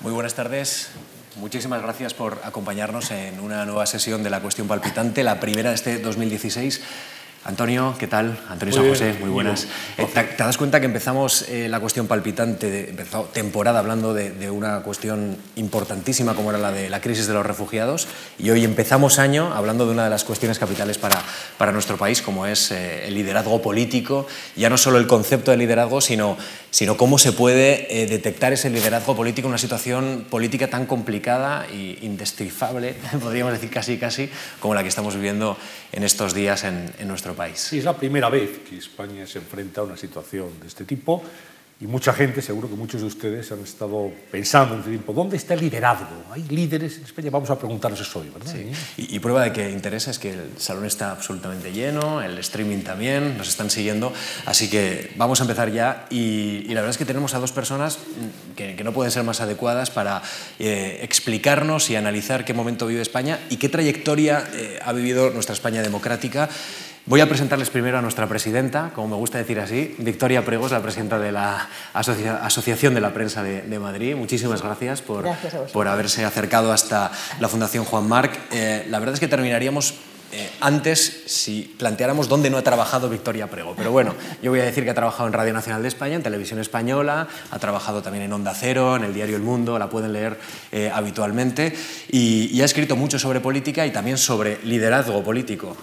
Muy buenas tardes. Muchísimas gracias por acompañarnos en una nueva sesión de La Cuestión Palpitante, la primera de este 2016. Antonio, ¿qué tal? Antonio San José, muy buenas. Eh, ¿te, das cuenta que empezamos eh, la cuestión palpitante, de, empezó temporada hablando de, una cuestión importantísima como era la de la crisis de los refugiados y hoy empezamos año hablando de una de las cuestiones capitales para, para nuestro país, como es eh, el liderazgo político, ya no solo el concepto de liderazgo, sino, sino cómo se puede detectar ese liderazgo político en una situación política tan complicada e indescifrable, podríamos decir casi casi, como la que estamos viviendo en estos días en, en nuestro país. Sí, es la primera vez que España se enfrenta a una situación de este tipo y mucha gente, seguro que muchos de ustedes han estado pensando en este tiempo, ¿dónde está el liderazgo? ¿Hay líderes en España? Vamos a preguntarnos eso hoy, ¿verdad? Sí. Y, prueba de que interesa es que el salón está absolutamente lleno, el streaming también, nos están siguiendo, así que vamos a empezar ya y, la verdad es que tenemos a dos personas que, no pueden ser más adecuadas para eh, explicarnos y analizar qué momento vive España y qué trayectoria eh, ha vivido nuestra España democrática Voy a presentarles primero a nuestra presidenta, como me gusta decir así, Victoria Pregos, la presidenta de la Asociación de la Prensa de, Madrid. Muchísimas gracias por, por haberse acercado hasta la Fundación Juan Marc. Eh, la verdad es que terminaríamos eh, antes si planteáramos dónde no ha trabajado Victoria Prego. Pero bueno, yo voy a decir que ha trabajado en Radio Nacional de España, en Televisión Española, ha trabajado también en Onda Cero, en el diario El Mundo, la pueden leer eh, habitualmente, y, ha escrito mucho sobre política y también sobre liderazgo político.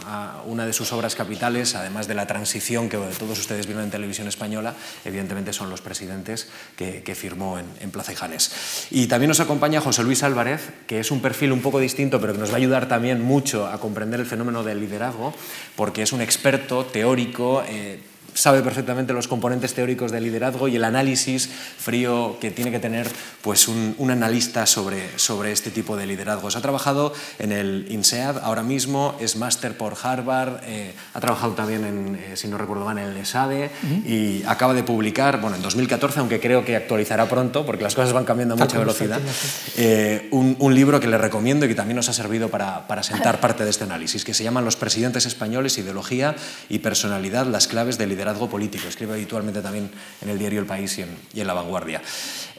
una de sus obras capitales, además de la transición que todos ustedes vieron en Televisión Española, evidentemente son Los Presidentes, que, firmó en, en Plaza Janes. Y también nos acompaña José Luis Álvarez, que es un perfil un poco distinto, pero que nos va a ayudar también mucho a comprender el fenómeno fenómeno del liderazgo, porque es un experto teórico. Eh, sabe perfectamente los componentes teóricos del liderazgo y el análisis frío que tiene que tener pues, un, analista sobre, sobre este tipo de liderazgos. Ha trabajado en el INSEAD ahora mismo, es máster por Harvard, eh, ha trabajado también, en, eh, si no recuerdo mal, en el ESADE y acaba de publicar, bueno, en 2014, aunque creo que actualizará pronto, porque las cosas van cambiando a mucha velocidad, eh, un, un, libro que le recomiendo y que también nos ha servido para, para sentar parte de este análisis, que se llama Los presidentes españoles, ideología y personalidad, las claves del liderazgo liderazgo político. Escribe habitualmente también en el diario El País y en, La Vanguardia.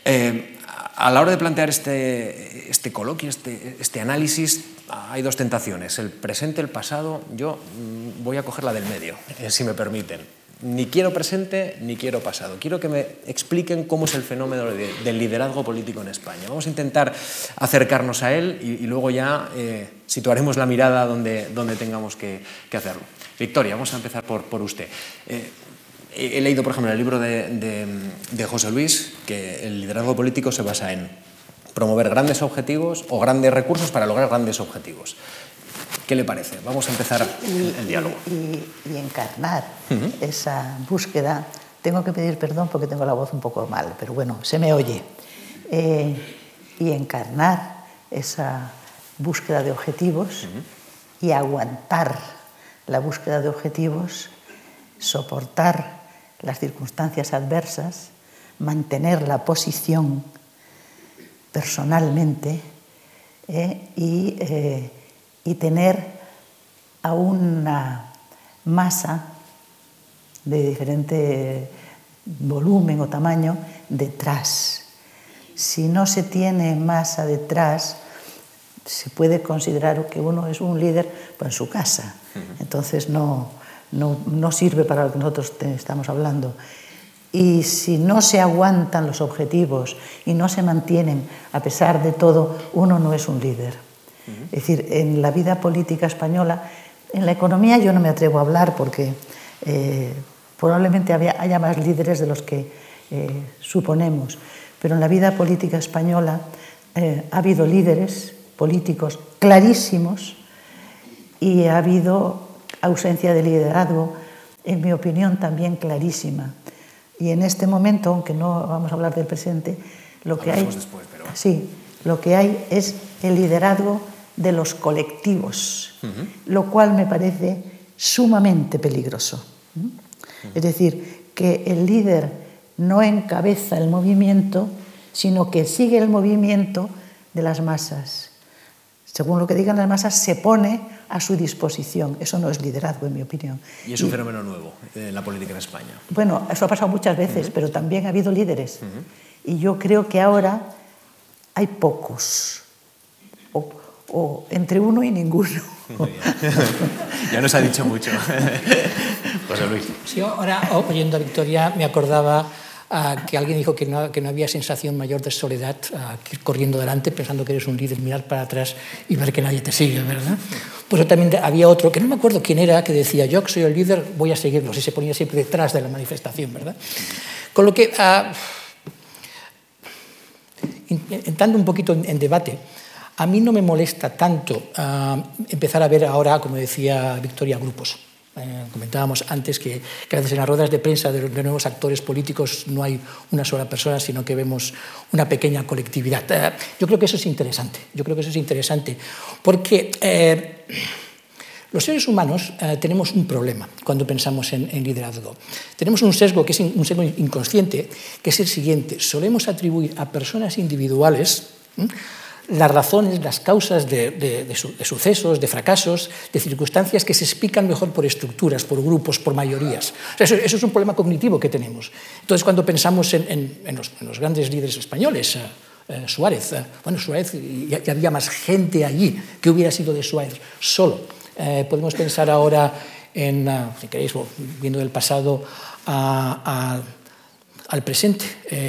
Eh, a la hora de plantear este, este coloquio, este, este, análisis, hay dos tentaciones, el presente, el pasado. Yo mm, voy a coger la del medio, eh, si me permiten. Ni quiero presente ni quiero pasado. Quiero que me expliquen cómo es el fenómeno del liderazgo político en España. Vamos a intentar acercarnos a él y, luego ya eh, situaremos la mirada donde, donde tengamos que, que hacerlo. Victoria, vamos a empezar por, por usted. Eh, he leído, por ejemplo, el libro de, de, José Luis que el liderazgo político se basa en promover grandes objetivos o grandes recursos para lograr grandes objetivos. ¿Qué le parece? Vamos a empezar el, diálogo. Y, encarnar esa búsqueda. Tengo que pedir perdón porque tengo la voz un poco mal, pero bueno, se me oye. Eh, y encarnar esa búsqueda de objetivos y aguantar la búsqueda de objetivos, soportar las circunstancias adversas, mantener la posición personalmente eh, eh, y, tener a una masa de diferente volumen o tamaño detrás. Si no se tiene masa detrás, se puede considerar que uno es un líder en su casa. Entonces no, no, sirve para lo que nosotros estamos hablando. Y si no se aguantan los objetivos y no se mantienen, a pesar de todo, uno no es un líder. Es decir, en la vida política española, en la economía yo no me atrevo a hablar porque eh, probablemente haya más líderes de los que eh, suponemos, pero en la vida política española eh, ha habido líderes políticos clarísimos y ha habido ausencia de liderazgo, en mi opinión, también clarísima. Y en este momento, aunque no vamos a hablar del presente, lo que hay, sí, lo que hay es el liderazgo de los colectivos, lo cual me parece sumamente peligroso. Es decir, que el líder no encabeza el movimiento, sino que sigue el movimiento de las masas según lo que digan las masas, se pone a su disposición. Eso no es liderazgo, en mi opinión. Y es un fenómeno nuevo en la política en España. Bueno, eso ha pasado muchas veces, pero también ha habido líderes. Y yo creo que ahora hay pocos, o, o entre uno y ninguno. ya nos ha dicho mucho. José Luis. Sí, ahora oyendo a Victoria me acordaba que alguien dijo que no, que no, había sensación mayor de soledad uh, que ir corriendo delante pensando que eres un líder, mirar para atrás y ver que nadie te sigue, ¿verdad? Pues también había otro, que no me acuerdo quién era, que decía, yo que soy el líder, voy a seguirlos, y se ponía siempre detrás de la manifestación, ¿verdad? Con lo que, entrando un poquito en, debate, a mí no me molesta tanto empezar a ver ahora, como decía Victoria, grupos. Eh, comentábamos antes que, que, a las ruedas de prensa de, de, nuevos actores políticos no hay una sola persona, sino que vemos una pequeña colectividad. Eh, yo creo que eso es interesante. Yo creo que eso es interesante porque eh, los seres humanos tenemos un problema cuando pensamos en, liderazgo. Tenemos un sesgo que es un sesgo inconsciente, que es el siguiente: solemos atribuir a personas individuales. Las razones, las causas de, de, de, su, de, sucesos, de fracasos, de circunstancias que se explican mejor por estructuras, por grupos, por mayorías. Eso, es un problema cognitivo que tenemos. Entonces, cuando pensamos en, los, grandes líderes españoles, eh, eh, Suárez, eh, bueno, Suárez, ya, había más gente allí que hubiera sido de Suárez solo. Eh, podemos pensar ahora en, si queréis, viendo del pasado al presente,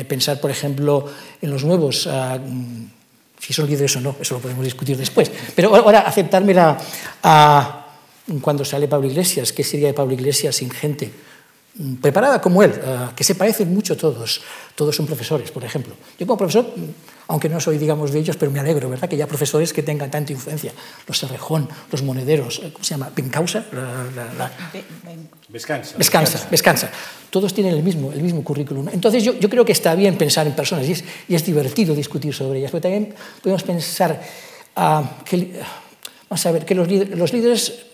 pensar, por ejemplo, en los nuevos. Si son líderes o no, eso lo podemos discutir después. Pero ahora aceptármela a, cuando sale Pablo Iglesias, ¿qué sería de Pablo Iglesias sin gente preparada como él, que se parecen mucho todos? Todos son profesores, por ejemplo. Yo como profesor, aunque no soy, digamos, de ellos, pero me alegro, ¿verdad?, que haya profesores que tengan tanta influencia. Los Serrejón, los monederos, ¿cómo se llama? ¿Bencausa? La, la, la... Descansa. Descansa, descansa. Todos tienen el mismo, el mismo currículum. Entonces yo, yo creo que está bien pensar en personas y es, y es divertido discutir sobre ellas, pero también podemos pensar uh, que, vamos a ver, que los, los líderes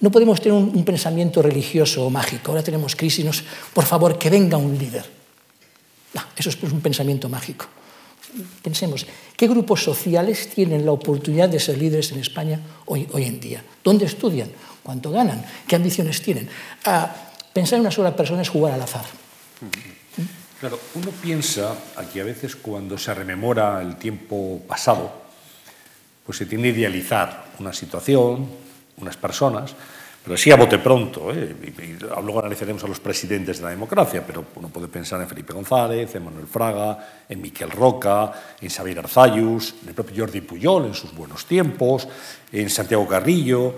no podemos tener un, pensamiento religioso o mágico. Ahora tenemos crisis, nos, por favor, que venga un líder. No, eso es pues un pensamiento mágico. Pensemos, ¿qué grupos sociales tienen la oportunidad de ser líderes en España hoy, hoy en día? ¿Dónde estudian? cuánto ganan, qué ambiciones tienen. Ah, pensar en una sola persona es jugar al azar. Claro, uno piensa aquí a veces cuando se rememora el tiempo pasado, pues se tiende a idealizar una situación, unas personas, pero así a bote pronto. ¿eh? Y, y luego analizaremos a los presidentes de la democracia, pero uno puede pensar en Felipe González, en Manuel Fraga, en Miquel Roca, en Xavier Arzayus, en el propio Jordi Puyol en sus buenos tiempos, en Santiago Carrillo.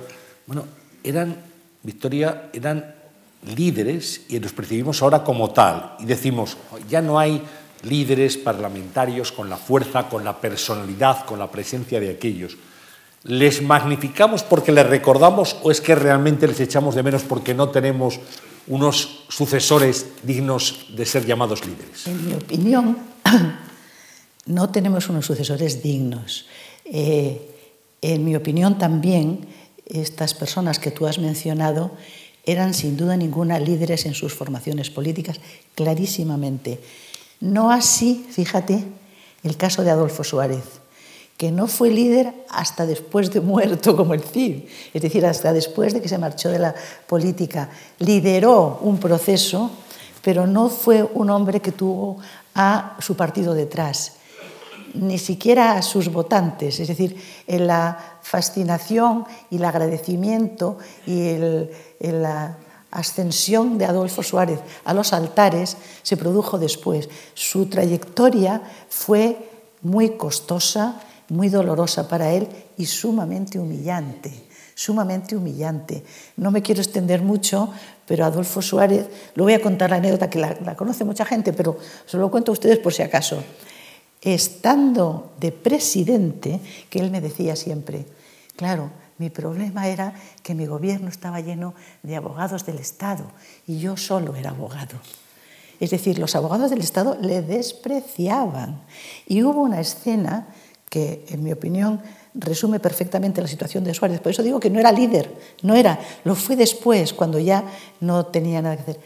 Bueno, eran, Victoria, eran líderes y los percibimos ahora como tal. Y decimos, ya no hay líderes parlamentarios con la fuerza, con la personalidad, con la presencia de aquellos. ¿Les magnificamos porque les recordamos o es que realmente les echamos de menos porque no tenemos unos sucesores dignos de ser llamados líderes? En mi opinión, no tenemos unos sucesores dignos. Eh, en mi opinión también, estas personas que tú has mencionado eran sin duda ninguna líderes en sus formaciones políticas, clarísimamente. No así, fíjate, el caso de Adolfo Suárez, que no fue líder hasta después de muerto como el Cid, es decir, hasta después de que se marchó de la política. Lideró un proceso, pero no fue un hombre que tuvo a su partido detrás ni siquiera a sus votantes, es decir, la fascinación y el agradecimiento y la ascensión de Adolfo Suárez a los altares se produjo después. Su trayectoria fue muy costosa, muy dolorosa para él y sumamente humillante, sumamente humillante. No me quiero extender mucho, pero Adolfo Suárez, lo voy a contar la anécdota que la, la conoce mucha gente, pero se lo cuento a ustedes por si acaso estando de presidente, que él me decía siempre, claro, mi problema era que mi gobierno estaba lleno de abogados del Estado y yo solo era abogado. Es decir, los abogados del Estado le despreciaban. Y hubo una escena que, en mi opinión, resume perfectamente la situación de Suárez. Por eso digo que no era líder, no era, lo fue después, cuando ya no tenía nada que hacer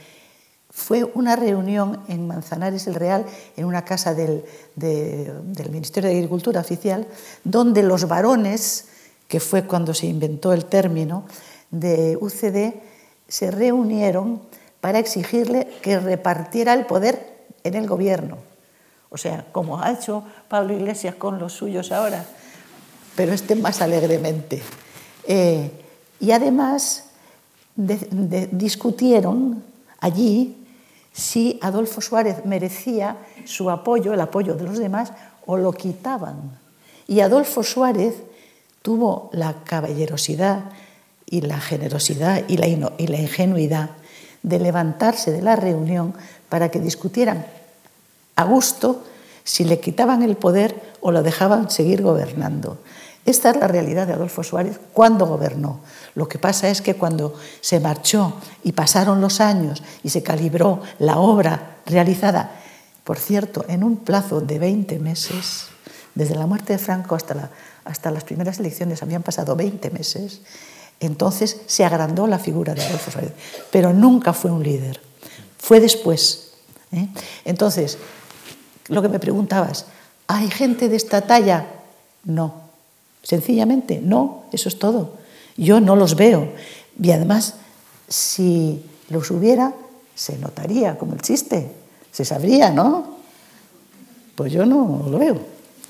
fue una reunión en Manzanares el Real, en una casa del, de, del, Ministerio de Agricultura oficial, donde los varones, que fue cuando se inventó el término, de UCD, se reunieron para exigirle que repartiera el poder en el gobierno. O sea, como ha hecho Pablo Iglesias con los suyos ahora, pero este más alegremente. Eh, y además discutieron allí si Adolfo Suárez merecía su apoyo, el apoyo de los demás, o lo quitaban. Y Adolfo Suárez tuvo la caballerosidad y la generosidad y la, y la ingenuidad de levantarse de la reunión para que discutieran a gusto si le quitaban el poder o lo dejaban seguir gobernando. Esta es la realidad de Adolfo Suárez cuando gobernó. Lo que pasa es que cuando se marchó y pasaron los años y se calibró la obra realizada, por cierto, en un plazo de 20 meses, desde la muerte de Franco hasta, la, hasta las primeras elecciones habían pasado 20 meses, entonces se agrandó la figura de Adolfo Suárez, pero nunca fue un líder, fue después. ¿eh? Entonces, lo que me preguntabas, ¿hay gente de esta talla? No, sencillamente no, eso es todo. Yo no los veo. Y además, si los hubiera, se notaría como el chiste, se sabría, ¿no? Pues yo no lo veo.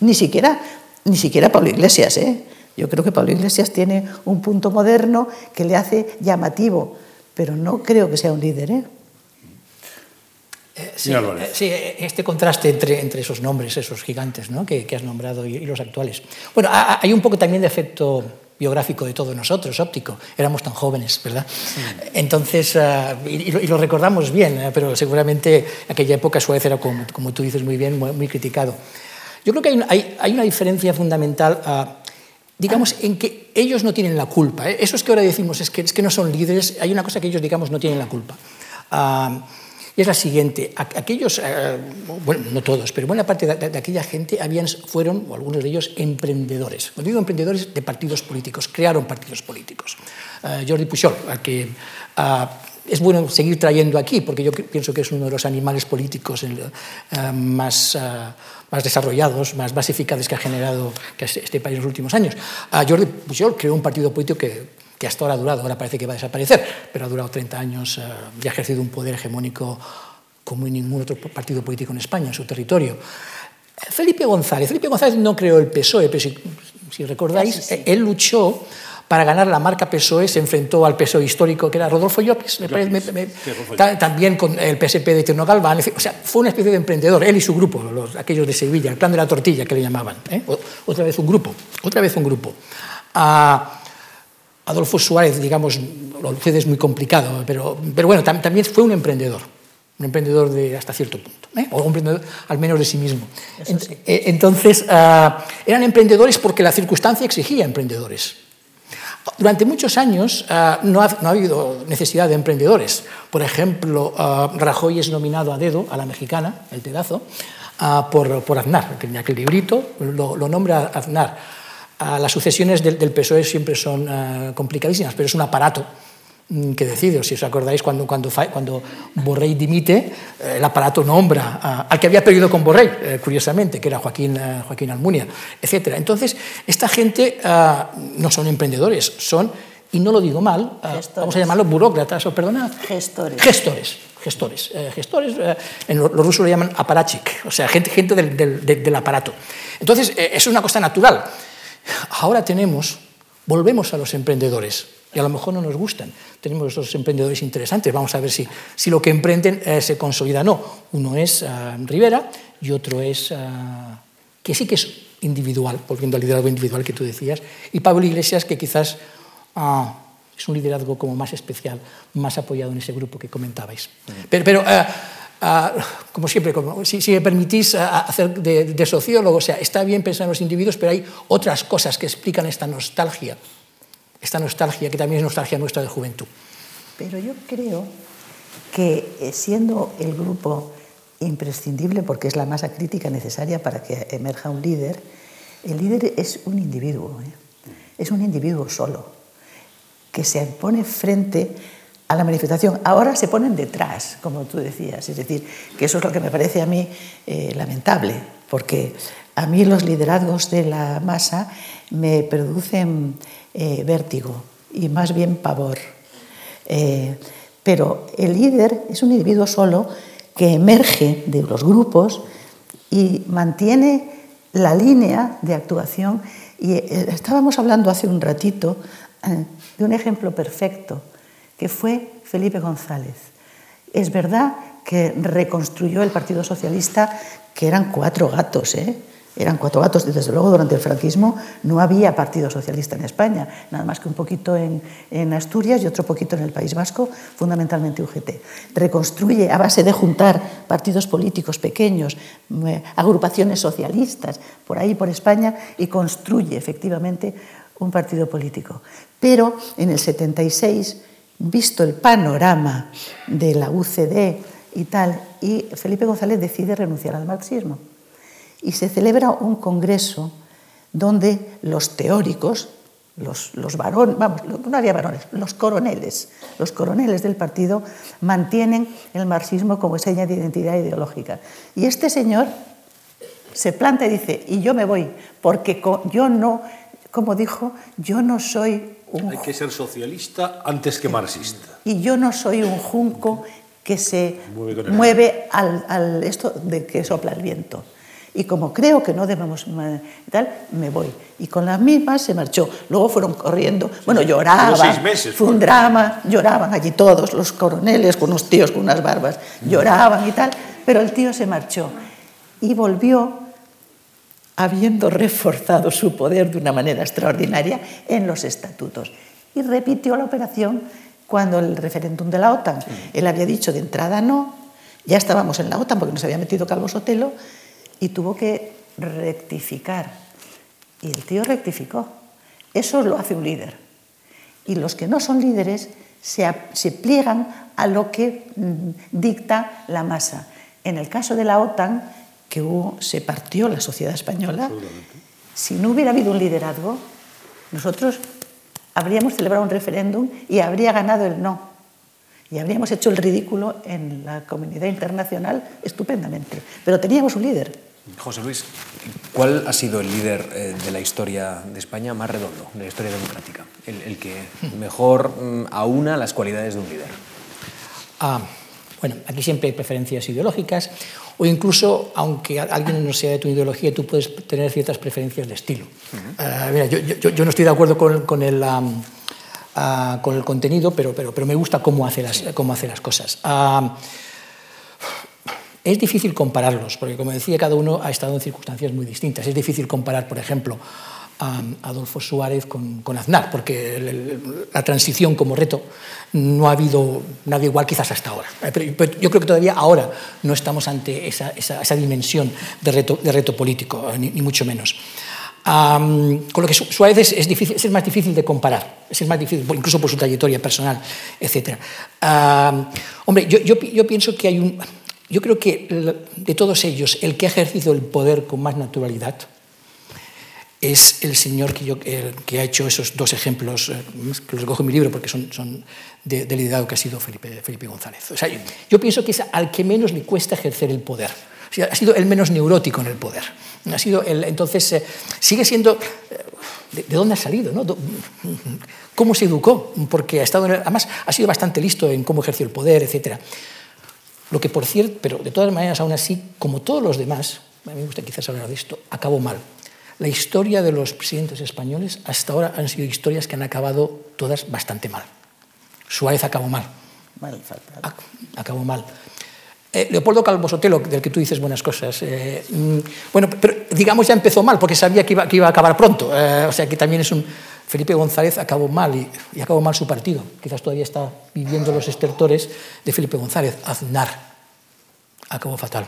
Ni siquiera, ni siquiera Pablo Iglesias, ¿eh? Yo creo que Pablo Iglesias tiene un punto moderno que le hace llamativo, pero no creo que sea un líder, ¿eh? Eh, sí, eh, sí, este contraste entre, entre esos nombres, esos gigantes ¿no? que, que, has nombrado y, y, los actuales. Bueno, hay un poco también de efecto biográfico de todos nosotros, óptico. Éramos tan jóvenes, ¿verdad? Sí. Entonces, uh, y, y, lo recordamos bien, pero seguramente aquella época Suárez era, como, como tú dices muy bien, muy, muy criticado. Yo creo que hay, hay, hay una diferencia fundamental, uh, digamos, en que ellos no tienen la culpa. ¿eh? Eso es que ahora decimos, es que, es que no son líderes, hay una cosa que ellos, digamos, no tienen la culpa. Uh, y es la siguiente. Aquellos, eh, bueno, no todos, pero buena parte de, aquella gente habían, fueron, o algunos de ellos, emprendedores. Cuando digo emprendedores, de partidos políticos, crearon partidos políticos. Uh, Jordi Pujol, al que uh, es bueno seguir trayendo aquí, porque yo pienso que es uno de los animales políticos más, más desarrollados, más, más eficaces que ha generado que este país en los últimos años. Jordi Pujol creó un partido político que que hasta ahora ha durado, ahora parece que va a desaparecer, pero ha durado 30 años uh, y ha ejercido un poder hegemónico como en ningún otro partido político en España, en su territorio. Felipe González. Felipe González no creó el PSOE, pero si, si recordáis, sí, sí. él luchó para ganar la marca PSOE, se enfrentó al PSOE histórico, que era Rodolfo Llopis, me parece, me, me, ta, también con el PSP de Tierno Galván, o sea, fue una especie de emprendedor, él y su grupo, los, aquellos de Sevilla, el plan de la tortilla que le llamaban. ¿eh? Otra vez un grupo, otra vez un grupo. Uh, Adolfo Suárez, digamos, lo es muy complicado, pero, pero bueno, tam, también fue un emprendedor, un emprendedor de hasta cierto punto, ¿eh? o un emprendedor al menos de sí mismo. Sí. Eh, entonces, uh, eran emprendedores porque la circunstancia exigía emprendedores. Durante muchos años uh, no, ha, no, ha, habido necesidad de emprendedores. Por ejemplo, uh, Rajoy es nominado a dedo, a la mexicana, el pedazo, por, por Aznar, que en aquel librito lo, lo nombra Aznar Uh, las sucesiones del, del, PSOE siempre son uh, complicadísimas, pero es un aparato mm, que decide. Si os acordáis, cuando, cuando, cuando Borrell dimite, eh, el aparato nombra al que había perdido con Borrell, eh, curiosamente, que era Joaquín, Joaquín Almunia, etc. Entonces, esta gente no son emprendedores, son, y no lo digo mal, vamos a llamarlos burócratas, o perdona, gestores. Gestores. Gestores, eh, gestores en lo, los rusos lo llaman aparachik, o sea, gente, gente del, del, del aparato. Entonces, es una cosa natural. Ahora tenemos, volvemos a los emprendedores, y a lo mejor no nos gustan. Tenemos esos emprendedores interesantes, vamos a ver si, si lo que emprenden eh, se consolida o no. Uno es uh, Rivera y otro es, uh, que sí que es individual, volviendo al liderazgo individual que tú decías, y Pablo Iglesias, que quizás uh, es un liderazgo como más especial, más apoyado en ese grupo que comentabais. Pero, pero Uh, como siempre, como, si, si, me permitís hacer de, de, sociólogo, o sea, está bien pensar en los individuos, pero hay otras cosas que explican esta nostalgia, esta nostalgia que también es nostalgia nuestra de juventud. Pero yo creo que eh, siendo el grupo imprescindible, porque es la masa crítica necesaria para que emerja un líder, el líder es un individuo, ¿eh? es un individuo solo, que se pone frente a la manifestación. Ahora se ponen detrás, como tú decías, es decir, que eso es lo que me parece a mí eh, lamentable, porque a mí los liderazgos de la masa me producen eh, vértigo y más bien pavor. Eh, pero el líder es un individuo solo que emerge de los grupos y mantiene la línea de actuación. Y estábamos hablando hace un ratito de un ejemplo perfecto, que fue Felipe González. Es verdad que reconstruyó el Partido Socialista, que eran cuatro gatos, ¿eh? eran cuatro gatos. Desde luego, durante el franquismo no había Partido Socialista en España, nada más que un poquito en, en, Asturias y otro poquito en el País Vasco, fundamentalmente UGT. Reconstruye a base de juntar partidos políticos pequeños, eh, agrupaciones socialistas, por ahí por España, y construye efectivamente un partido político. Pero en el 76, visto el panorama de la UCD y tal, y Felipe González decide renunciar al marxismo y se celebra un congreso donde los teóricos, los, los varones, vamos, no había varones, los coroneles, los coroneles del partido mantienen el marxismo como seña de identidad ideológica. Y este señor se planta y dice, y yo me voy, porque yo no, como dijo, yo no soy un... Hay que ser socialista antes que marxista. Y yo no soy un junco que se mueve, mueve al, al, esto de que sopla el viento. Y como creo que no debemos tal, me voy. Y con las mismas se marchó. Luego fueron corriendo. Bueno, lloraban. Seis meses, fue un drama. Lloraban allí todos, los coroneles con unos tíos con unas barbas. Lloraban y tal. Pero el tío se marchó. Y volvió habiendo reforzado su poder de una manera extraordinaria en los estatutos. Y repitió la operación cuando el referéndum de la OTAN. Él había dicho de entrada no. Ya estábamos en la OTAN porque nos había metido Calvo Sotelo y tuvo que rectificar. Y el tío rectificó. Eso lo hace un líder. Y los que no son líderes se, se pliegan a lo que mm, dicta la masa. En el caso de la OTAN, que hubo, se partió la sociedad española, si no hubiera habido un liderazgo, nosotros habríamos celebrado un referéndum y habría ganado el no. Y habríamos hecho el ridículo en la comunidad internacional estupendamente. Pero teníamos un líder. José Luis, ¿cuál ha sido el líder eh, de la historia de España más redondo, de la historia democrática? El, el que mejor mm, aúna las cualidades de un líder. Ah, bueno, aquí siempre hay preferencias ideológicas o incluso, aunque alguien no sea de tu ideología, tú puedes tener ciertas preferencias de estilo. Uh -huh. uh, mira, yo, yo, yo, no estoy de acuerdo con, con el... Um, Uh, con el contenido, pero, pero, pero me gusta cómo hace las, cómo hace las cosas. Es difícil compararlos, porque como decía, cada uno ha estado en circunstancias muy distintas. Es difícil comparar, por ejemplo, Adolfo Suárez con, Aznar, porque la transición como reto no ha habido nadie igual quizás hasta ahora. Pero, pero yo creo que todavía ahora no estamos ante esa, dimensión de reto, político, ni, ni mucho menos. Con lo que Suárez es, más difícil de comparar, es más difícil, incluso por su trayectoria personal, etc. Hombre, yo, yo, pienso que hay un. Yo creo que de todos ellos, el que ha ejercido el poder con más naturalidad es el señor que, ha hecho esos dos ejemplos, eh, que los recojo en mi libro porque son, son de, del liderazgo que ha sido Felipe, González. Yo, pienso que es al que menos le cuesta ejercer el poder. Ha sido el menos neurótico en el poder. Ha sido entonces, eh, sigue siendo... Eh, de, de, dónde ha salido? ¿no? ¿Cómo se educó? Porque ha estado, además, ha sido bastante listo en cómo ejerció el poder, etc. Lo que, por cierto, pero de todas maneras, aún así, como todos los demás, a mí me gusta quizás hablar de esto, acabó mal. La historia de los presidentes españoles hasta ahora han sido historias que han acabado todas bastante mal. Suárez acabó mal. Acabó mal. Eh, Leopoldo Calvo Sotelo, del que tú dices buenas cosas, eh, mm, bueno, pero digamos ya empezó mal porque sabía que iba, que iba a acabar pronto. Eh, o sea que también es un. Felipe González acabó mal y, y, acabó mal su partido. Quizás todavía está viviendo los estertores de Felipe González. Aznar acabó fatal.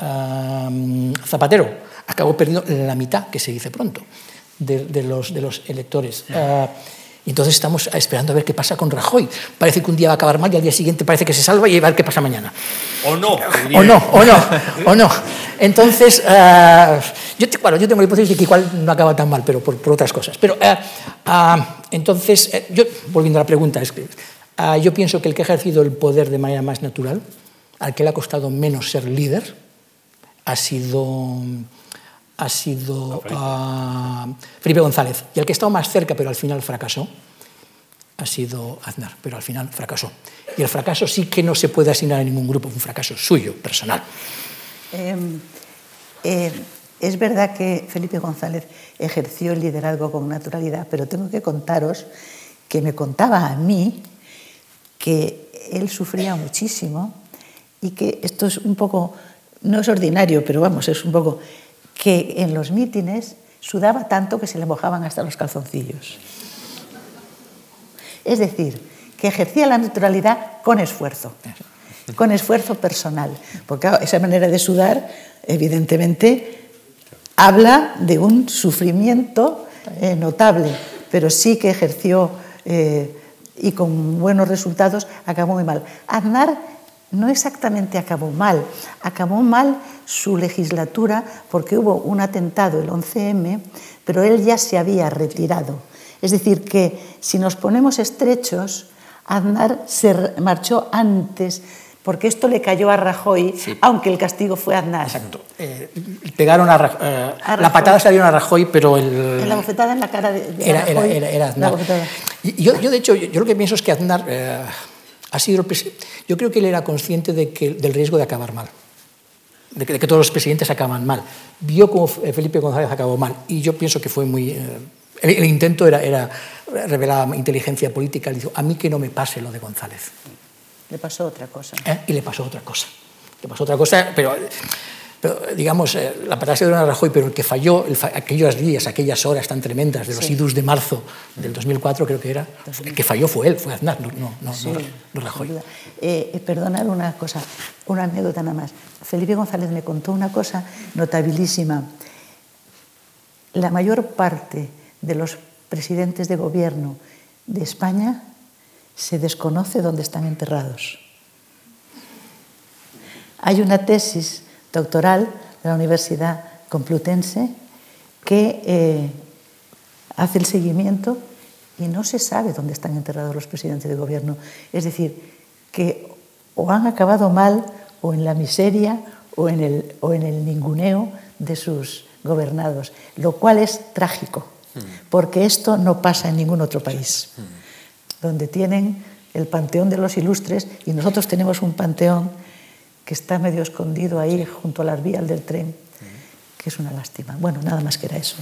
Um, Zapatero acabó perdiendo la mitad, que se dice pronto, de, de, los, de los, electores. Uh, y entonces estamos esperando a ver qué pasa con Rajoy. Parece que un día va a acabar mal y al día siguiente parece que se salva y a ver qué pasa mañana. O no. O no, o no, o no. Entonces, uh, yo, bueno, yo tengo la hipótesis de que igual no acaba tan mal, pero por, por otras cosas. Pero uh, uh, entonces, yo, volviendo a la pregunta, es que yo pienso que el que ha ejercido el poder de manera más natural, al que le ha costado menos ser líder, ha sido ha sido Felipe. Uh, Felipe González. Y el que ha estado más cerca, pero al final fracasó, ha sido Aznar, pero al final fracasó. Y el fracaso sí que no se puede asignar a ningún grupo, un fracaso suyo, personal. Eh, Eh, es verdad que Felipe González ejerció el liderazgo con naturalidad, pero tengo que contaros que me contaba a mí que él sufría muchísimo y que esto es un poco, no es ordinario, pero vamos, es un poco que en los mítines sudaba tanto que se le mojaban hasta los calzoncillos. Es decir, que ejercía la naturalidad con esfuerzo, con esfuerzo personal, porque esa manera de sudar, evidentemente, habla de un sufrimiento eh, notable, pero sí que ejerció eh, y con buenos resultados acabó muy mal. Aznar no exactamente acabó mal, acabó mal su legislatura porque hubo un atentado el 11M, pero él ya se había retirado. Es decir, que si nos ponemos estrechos, Aznar se marchó antes porque esto le cayó a Rajoy, sí. aunque el castigo fue a Aznar. Exacto. Eh, pegaron a, Rajoy, eh, a La patada se la dieron a Rajoy, pero el... La bofetada en la cara de, de era, Rajoy. Era, era, era Aznar. Yo, yo, de hecho, yo, yo, lo que pienso es que Aznar eh, ha sido... Yo creo que él era consciente de que, del riesgo de acabar mal. De que, de que, todos los presidentes acaban mal. Vio como Felipe González acabó mal. Y yo pienso que fue muy... El, el, intento era, era revelar inteligencia política. Le dijo, a mí que no me pase lo de González. Le pasó otra cosa. ¿Eh? Y le pasó otra cosa. Le pasó otra cosa, pero, pero digamos, eh, la patada se dio a Rajoy, pero el que falló, el fa aquellos días, aquellas horas tan tremendas de los sí. idus de marzo del 2004, creo que era, el que falló fue él, fue Aznar, no, no, no, sí, no Rajoy. Eh, perdonad una cosa, una anécdota nada más. Felipe González me contó una cosa notabilísima. La mayor parte de los presidentes de gobierno de España se desconoce dónde están enterrados. Hay una tesis doctoral de la Universidad Complutense que eh, hace el seguimiento y no se sabe dónde están enterrados los presidentes de gobierno. Es decir, que o han acabado mal o en la miseria o en el, o en el ninguneo de sus gobernados, lo cual es trágico, porque esto no pasa en ningún otro país donde tienen el panteón de los ilustres y nosotros tenemos un panteón que está medio escondido ahí junto a las vías del tren, que es una lástima. Bueno, nada más que era eso.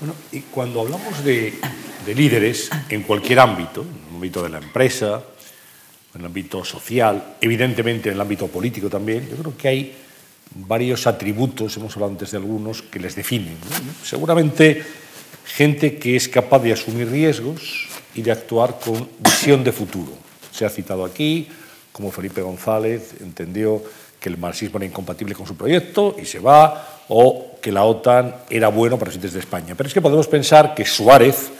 Bueno, y cuando hablamos de, de líderes en cualquier ámbito, en el ámbito de la empresa, en el ámbito social, evidentemente en el ámbito político también, yo creo que hay varios atributos, hemos hablado antes de algunos, que les definen. ¿no? Seguramente gente que es capaz de asumir riesgos, y de actuar con visión de futuro. Se ha citado aquí como Felipe González entendió que el marxismo era incompatible con su proyecto y se va, o que la OTAN era bueno para los intereses de España. Pero es que podemos pensar que Suárez,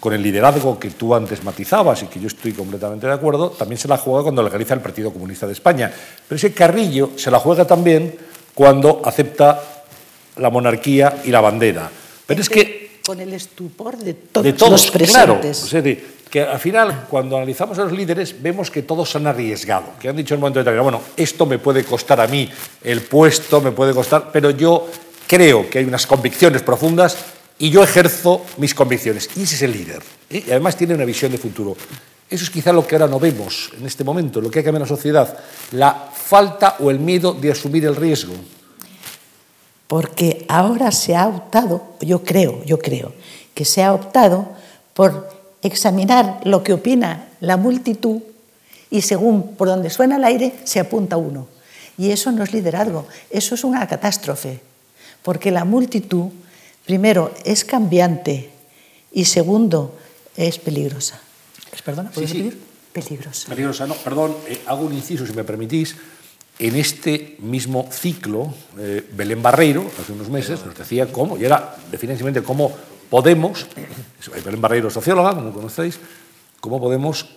con el liderazgo que tú antes matizabas y que yo estoy completamente de acuerdo, también se la juega cuando legaliza el Partido Comunista de España. Pero ese Carrillo se la juega también cuando acepta la monarquía y la bandera. Pero es que con el estupor de todos, de todos los presentes. Claro, o sea, que al final, cuando analizamos a los líderes, vemos que todos han arriesgado, que han dicho en un momento determinado, bueno, esto me puede costar a mí, el puesto me puede costar, pero yo creo que hay unas convicciones profundas y yo ejerzo mis convicciones. Y ese es el líder. ¿eh? Y además tiene una visión de futuro. Eso es quizá lo que ahora no vemos en este momento, lo que hay que ver en la sociedad, la falta o el miedo de asumir el riesgo porque ahora se ha optado, yo creo, yo creo, que se ha optado por examinar lo que opina la multitud y según por donde suena el aire se apunta uno. Y eso no es liderazgo, eso es una catástrofe, porque la multitud, primero, es cambiante y segundo, es peligrosa. ¿Perdona? ¿Puedes sí, sí. Peligrosa. Peligrosa, no, perdón, eh, hago un inciso, si me permitís en este mismo ciclo, eh, Belén Barreiro, hace unos meses, nos decía cómo, y era definitivamente cómo Podemos, Belén Barreiro socióloga, como conocéis, cómo Podemos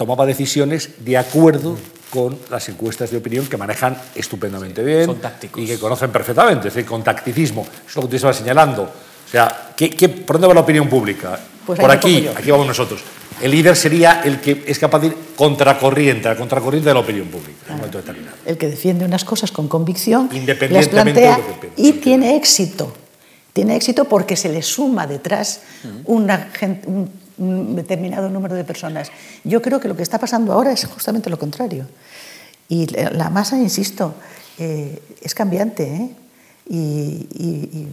tomaba decisiones de acuerdo con las encuestas de opinión que manejan estupendamente bien y que conocen perfectamente, es decir, con tacticismo. Eso es lo que tú estabas señalando. O sea, ¿qué, qué, por dónde va la opinión pública? Pues por aquí, aquí vamos nosotros. El líder sería el que es capaz de ir contracorriente, a contracorriente de la opinión pública claro. en un momento determinado. El que defiende unas cosas con convicción, Independientemente las plantea de lo que piensa. y tiene éxito. Tiene éxito porque se le suma detrás una un, un determinado número de personas. Yo creo que lo que está pasando ahora es justamente lo contrario. Y la masa, insisto, eh, es cambiante. ¿eh? y,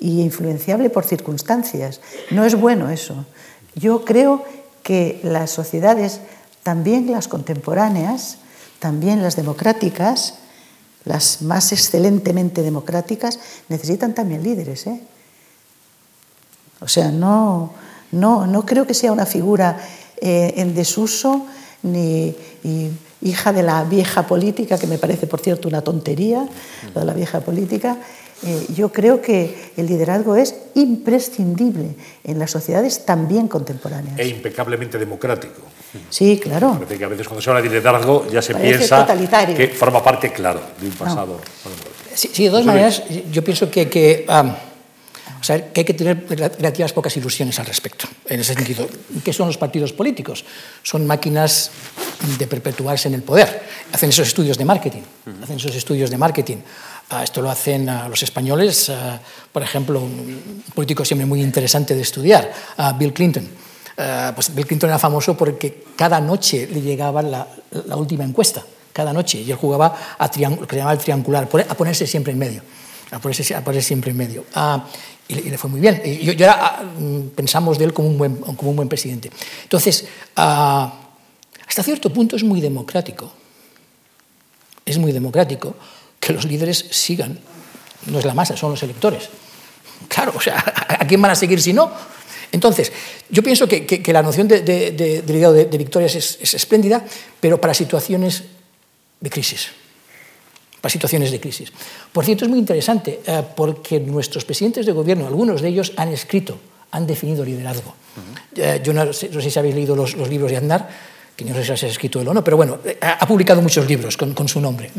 y influenciable por circunstancias. No es bueno eso. Yo creo que las sociedades, también las contemporáneas, también las democráticas, las más excelentemente democráticas, necesitan también líderes. ¿eh? O sea, no, no, no creo que sea una figura eh, en desuso ni hija de la vieja política, que me parece, por cierto, una tontería, de la vieja política. Eh, yo creo que el liderazgo es imprescindible en las sociedades también contemporáneas. E impecablemente democrático. Sí, claro. Parece que a veces cuando se habla de liderazgo ya se piensa que forma parte, claro, de un pasado. Sí, sí, de todas maneras, yo pienso que, que o sea, que hay que tener relativas pocas ilusiones al respecto, en ese sentido. ¿Qué son los partidos políticos? Son máquinas de perpetuarse en el poder. Hacen esos estudios de marketing. Hacen esos estudios de marketing. Ah, esto lo hacen ah, los españoles, ah, por ejemplo, un político siempre muy interesante de estudiar, Bill Clinton. pues Bill Clinton era famoso porque cada noche le llegaba la, última encuesta, cada noche, y él jugaba a lo el triangular, a ponerse siempre en medio a ponerse, siempre en medio y le, fue muy bien. Y yo, mm, pensamos de él como un buen, presidente. Entonces, hasta cierto punto es muy democrático. Es muy democrático que los líderes sigan. No es la masa, son los electores. Claro, o sea, ¿a quién van a seguir si no? Entonces, yo pienso que, que, la noción de, de, de, de, de victorias es, es espléndida, pero para situaciones de crisis para situaciones de crisis. Por cierto, es muy interesante eh, porque nuestros presidentes de gobierno, algunos de ellos han escrito, han definido liderazgo. Eh, yo no sé, si habéis leído los, libros de Aznar, que no sé si has escrito él o no, pero bueno, eh, ha publicado muchos libros con, su nombre.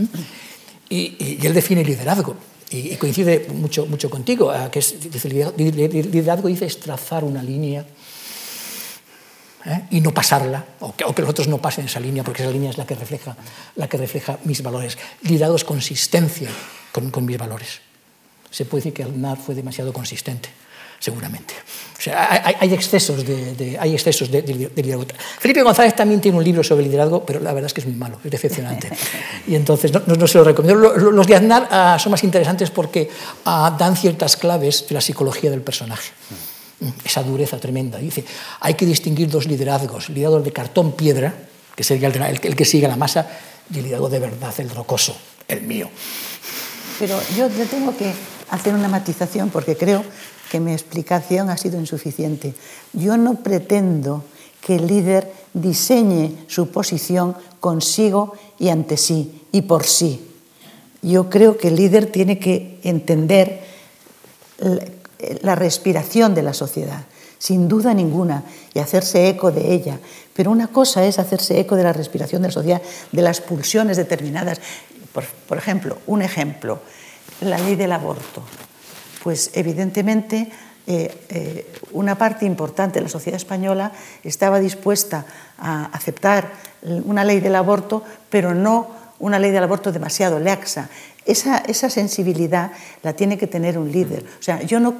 Y, él define liderazgo. Y, coincide mucho, mucho contigo, que es, dice, liderazgo dice es trazar una línea ¿eh? y no pasarla, o que, los otros no pasen esa línea, porque esa línea es la que refleja, la que refleja mis valores. Liderado es consistencia con, mis valores. Se puede decir que Aznar fue demasiado consistente, seguramente. O sea, hay, excesos de, hay excesos de, liderazgo. Felipe González también tiene un libro sobre liderazgo, pero la verdad es que es muy malo, es decepcionante. Y entonces no, se lo recomiendo. Los de Aznar ah, son más interesantes porque ah, dan ciertas claves de la psicología del personaje esa dureza tremenda. Dice, hay que distinguir dos liderazgos, el liderazgo de cartón piedra, que sería el, que sigue la masa, y el liderazgo de verdad, el rocoso, el mío. Pero yo tengo que hacer una matización porque creo que mi explicación ha sido insuficiente. Yo no pretendo que el líder diseñe su posición consigo y ante sí y por sí. Yo creo que el líder tiene que entender la respiración de la sociedad, sin duda ninguna, y hacerse eco de ella. Pero una cosa es hacerse eco de la respiración de la sociedad, de las pulsiones determinadas. Por, ejemplo, un ejemplo, la ley del aborto. Pues evidentemente eh, eh, una parte importante de la sociedad española estaba dispuesta a aceptar una ley del aborto, pero no una ley del aborto demasiado laxa. Esa, esa, sensibilidad la tiene que tener un líder. O sea, yo no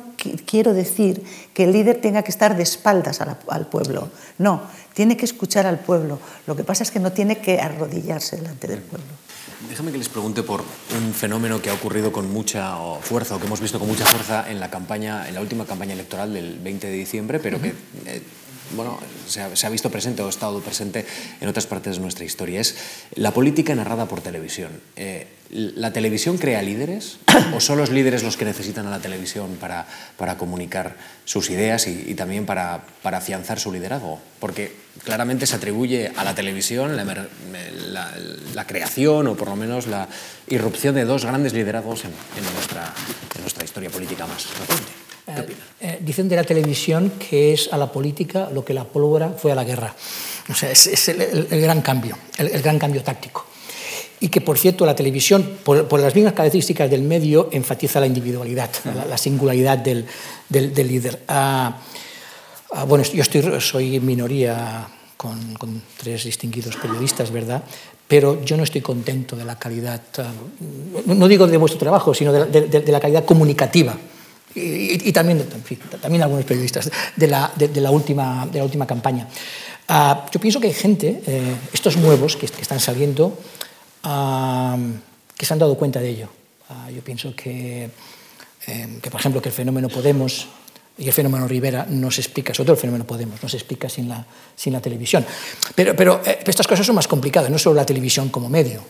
quiero decir que el líder tenga que estar de espaldas al pueblo. No, tiene que escuchar al pueblo. Lo que pasa es que no tiene que arrodillarse delante del pueblo. Déjame que les pregunte por un fenómeno que ha ocurrido con mucha fuerza o que hemos visto con mucha fuerza en la campaña, en la última campaña electoral del 20 de diciembre, pero que eh, bueno, se ha, visto presente o ha estado presente en otras partes de nuestra historia. Es la política narrada por televisión. Eh, ¿La televisión crea líderes o son los líderes los que necesitan a la televisión para, para comunicar sus ideas y, también para, para, afianzar su liderazgo? Porque claramente se atribuye a la televisión la, la, creación o por lo menos la irrupción de dos grandes liderazgos en, en, nuestra, en nuestra historia política más reciente. Eh, eh, dicen de la televisión que es a la política lo que la pólvora fue a la guerra. O sea, es, el, gran cambio, el, gran cambio táctico. Y que, por cierto, la televisión, por, las mismas características del medio, enfatiza la individualidad, la, singularidad del, líder. Ah, ah, bueno, yo estoy, soy minoría con, tres distinguidos periodistas, ¿verdad? Pero yo no estoy contento de la calidad, ah, no digo de vuestro trabajo, sino de la calidad comunicativa y, también, también algunos periodistas de la, de, la, última, de la última campaña. Ah, yo pienso que hay gente, eh, estos nuevos que, están saliendo, que se han dado cuenta de ello. Yo pienso que, eh, que, por ejemplo, que el fenómeno Podemos y el fenómeno Rivera no se explica, sobre todo el fenómeno Podemos, no se explica sin la, sin la televisión. Pero, pero eh, estas cosas son más complicadas, no solo la televisión como medio,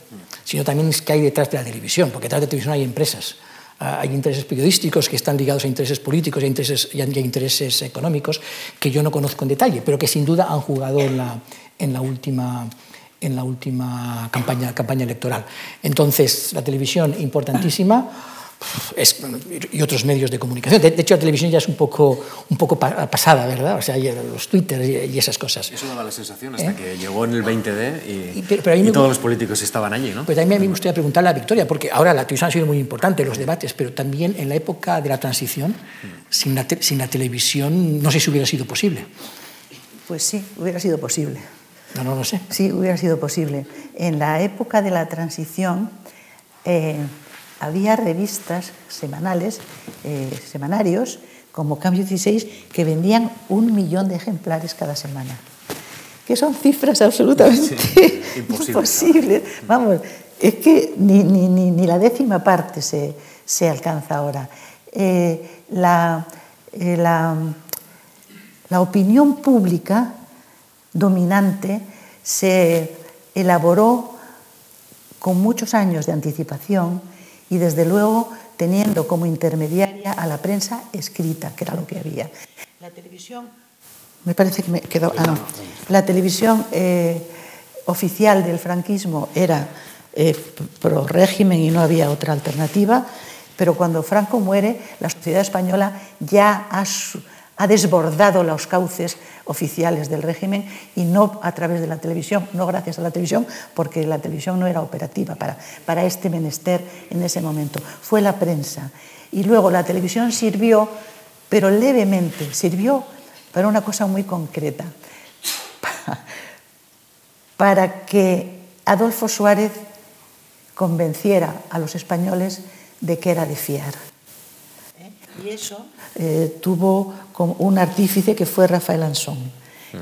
sino también es que hay detrás de la televisión, porque detrás de la televisión hay empresas, uh, hay intereses periodísticos que están ligados a intereses políticos y a intereses, y a intereses económicos que yo no conozco en detalle, pero que sin duda han jugado en la, en la última en la última campaña, campaña electoral. Entonces, la televisión importantísima es, y otros medios de comunicación. De, de, hecho, la televisión ya es un poco, un poco pasada, ¿verdad? O sea, los Twitter y, y, esas cosas. Eso daba la sensación hasta ¿Eh? que llegó en el 20D y, y, pero, pero y todos los políticos estaban allí, ¿no? Pero también me gustaría preguntarle a Victoria, porque ahora la televisión ha sido muy importante, los debates, pero también en la época de la transición, sin la, sin la televisión, no sé si hubiera sido posible. Pues sí, hubiera sido posible. No, no lo sé. Sí, hubiera sido posible. En la época de la transición eh, había revistas semanales, eh, semanarios, como Cambio 16, que vendían un millón de ejemplares cada semana. Que son cifras absolutamente sí, imposible, imposibles. Vamos, es que ni, ni, ni, ni, la décima parte se, se alcanza ahora. Eh, la, eh, la, la opinión pública dominante se elaboró con muchos años de anticipación y desde luego teniendo como intermediaria a la prensa escrita, que era lo que había. La televisión, me parece que me quedó, ah, no. la televisión eh, oficial del franquismo era eh, pro régimen y no había otra alternativa, pero cuando Franco muere, la sociedad española ya ha, ha desbordado los cauces oficiales del régimen y no a través de la televisión, no gracias a la televisión, porque la televisión no era operativa para, para este menester en ese momento. Fue la prensa. Y luego la televisión sirvió, pero levemente, sirvió para una cosa muy concreta, para que Adolfo Suárez convenciera a los españoles de que era de fiar. Y eso eh, tuvo como un artífice que fue Rafael Ansón,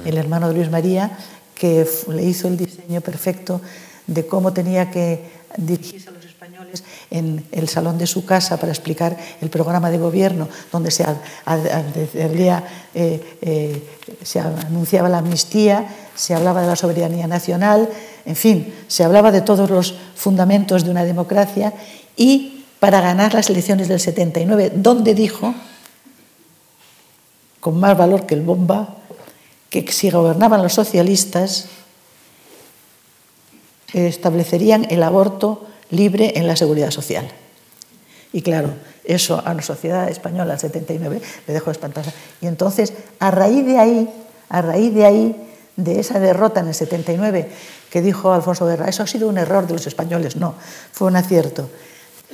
el hermano de Luis María, que le hizo el diseño perfecto de cómo tenía que dirigirse a los españoles en el salón de su casa para explicar el programa de gobierno, donde se, había, eh, eh, se anunciaba la amnistía, se hablaba de la soberanía nacional, en fin, se hablaba de todos los fundamentos de una democracia y para ganar las elecciones del 79, donde dijo, con más valor que el bomba, que si gobernaban los socialistas, establecerían el aborto libre en la seguridad social. Y claro, eso a la sociedad española del 79 le dejó espantosa. Y entonces, a raíz de ahí, a raíz de ahí, de esa derrota en el 79, que dijo Alfonso Guerra, eso ha sido un error de los españoles, no, fue un acierto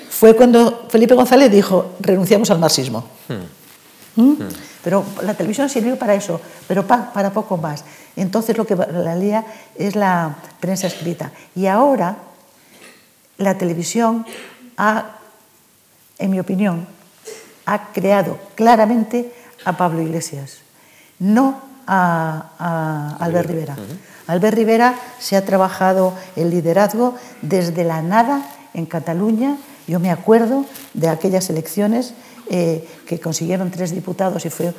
fue cuando Felipe González dijo, renunciamos al marxismo. Hmm. ¿Mm? Hmm. Pero la televisión sirvió para eso, pero pa, para poco más. Entonces lo que la lía es la prensa escrita. Y ahora la televisión ha, en mi opinión, ha creado claramente a Pablo Iglesias, no a, a Albert Rivera. Albert Rivera se ha trabajado el liderazgo desde la nada en Cataluña yo me acuerdo de aquellas elecciones eh, que consiguieron tres diputados y fue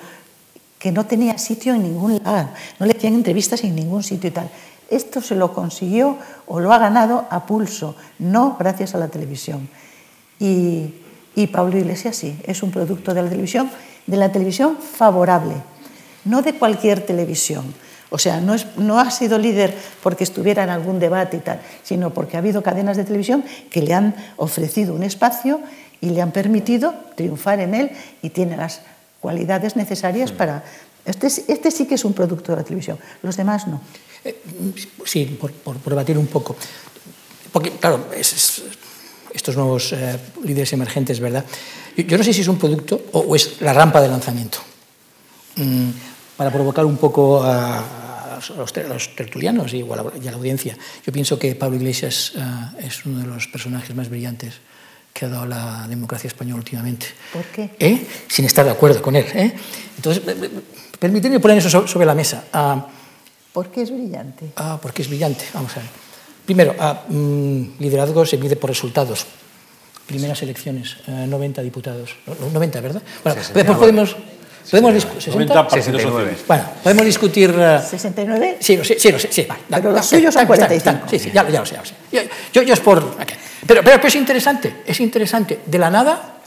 que no tenía sitio en ningún lado, no le hacían entrevistas en ningún sitio y tal. Esto se lo consiguió o lo ha ganado a pulso, no gracias a la televisión. Y, y Pablo Iglesias sí, es un producto de la televisión, de la televisión favorable, no de cualquier televisión o sea, no, es, no, ha sido líder porque estuviera en algún debate y tal, sino porque ha habido cadenas de televisión que le han ofrecido un espacio y le han permitido triunfar en él y tiene las cualidades necesarias para... Este, este sí que es un producto de la televisión, los demás no. Eh, sí, por, por, por debatir un poco. Porque, claro, es, es, estos nuevos eh, líderes emergentes, ¿verdad? Yo, yo, no sé si es un producto o, o es la rampa de lanzamiento. Mm, para provocar un poco a, a, los, a los, tertulianos y a, la, y a, la, audiencia. Yo pienso que Pablo Iglesias uh, es uno de los personajes más brillantes que ha dado la democracia española últimamente. ¿Por qué? ¿Eh? Sin estar de acuerdo con él. ¿eh? Entonces, permíteme poner eso sobre la mesa. Uh, ¿Por qué es brillante? Ah, porque es brillante. Vamos a ver. Primero, uh, liderazgo se mide por resultados. primeras elecciones, eh, 90 diputados. No, 90, ¿verdad? Bueno, después podemos... ¿Podemos discutir? 90 partidos 69. socialistas. Bueno, podemos discutir... eh, ¿69? Sí, lo sé, sí, lo sé, sí, vale, Pero da- los suyos son está- está- 45. está- Sí, sí, ya, lo- ya lo sé, ya lo sé. Yo, yo, yo es por... ok. Pero, pero, pero es interesante, es interesante. De la nada,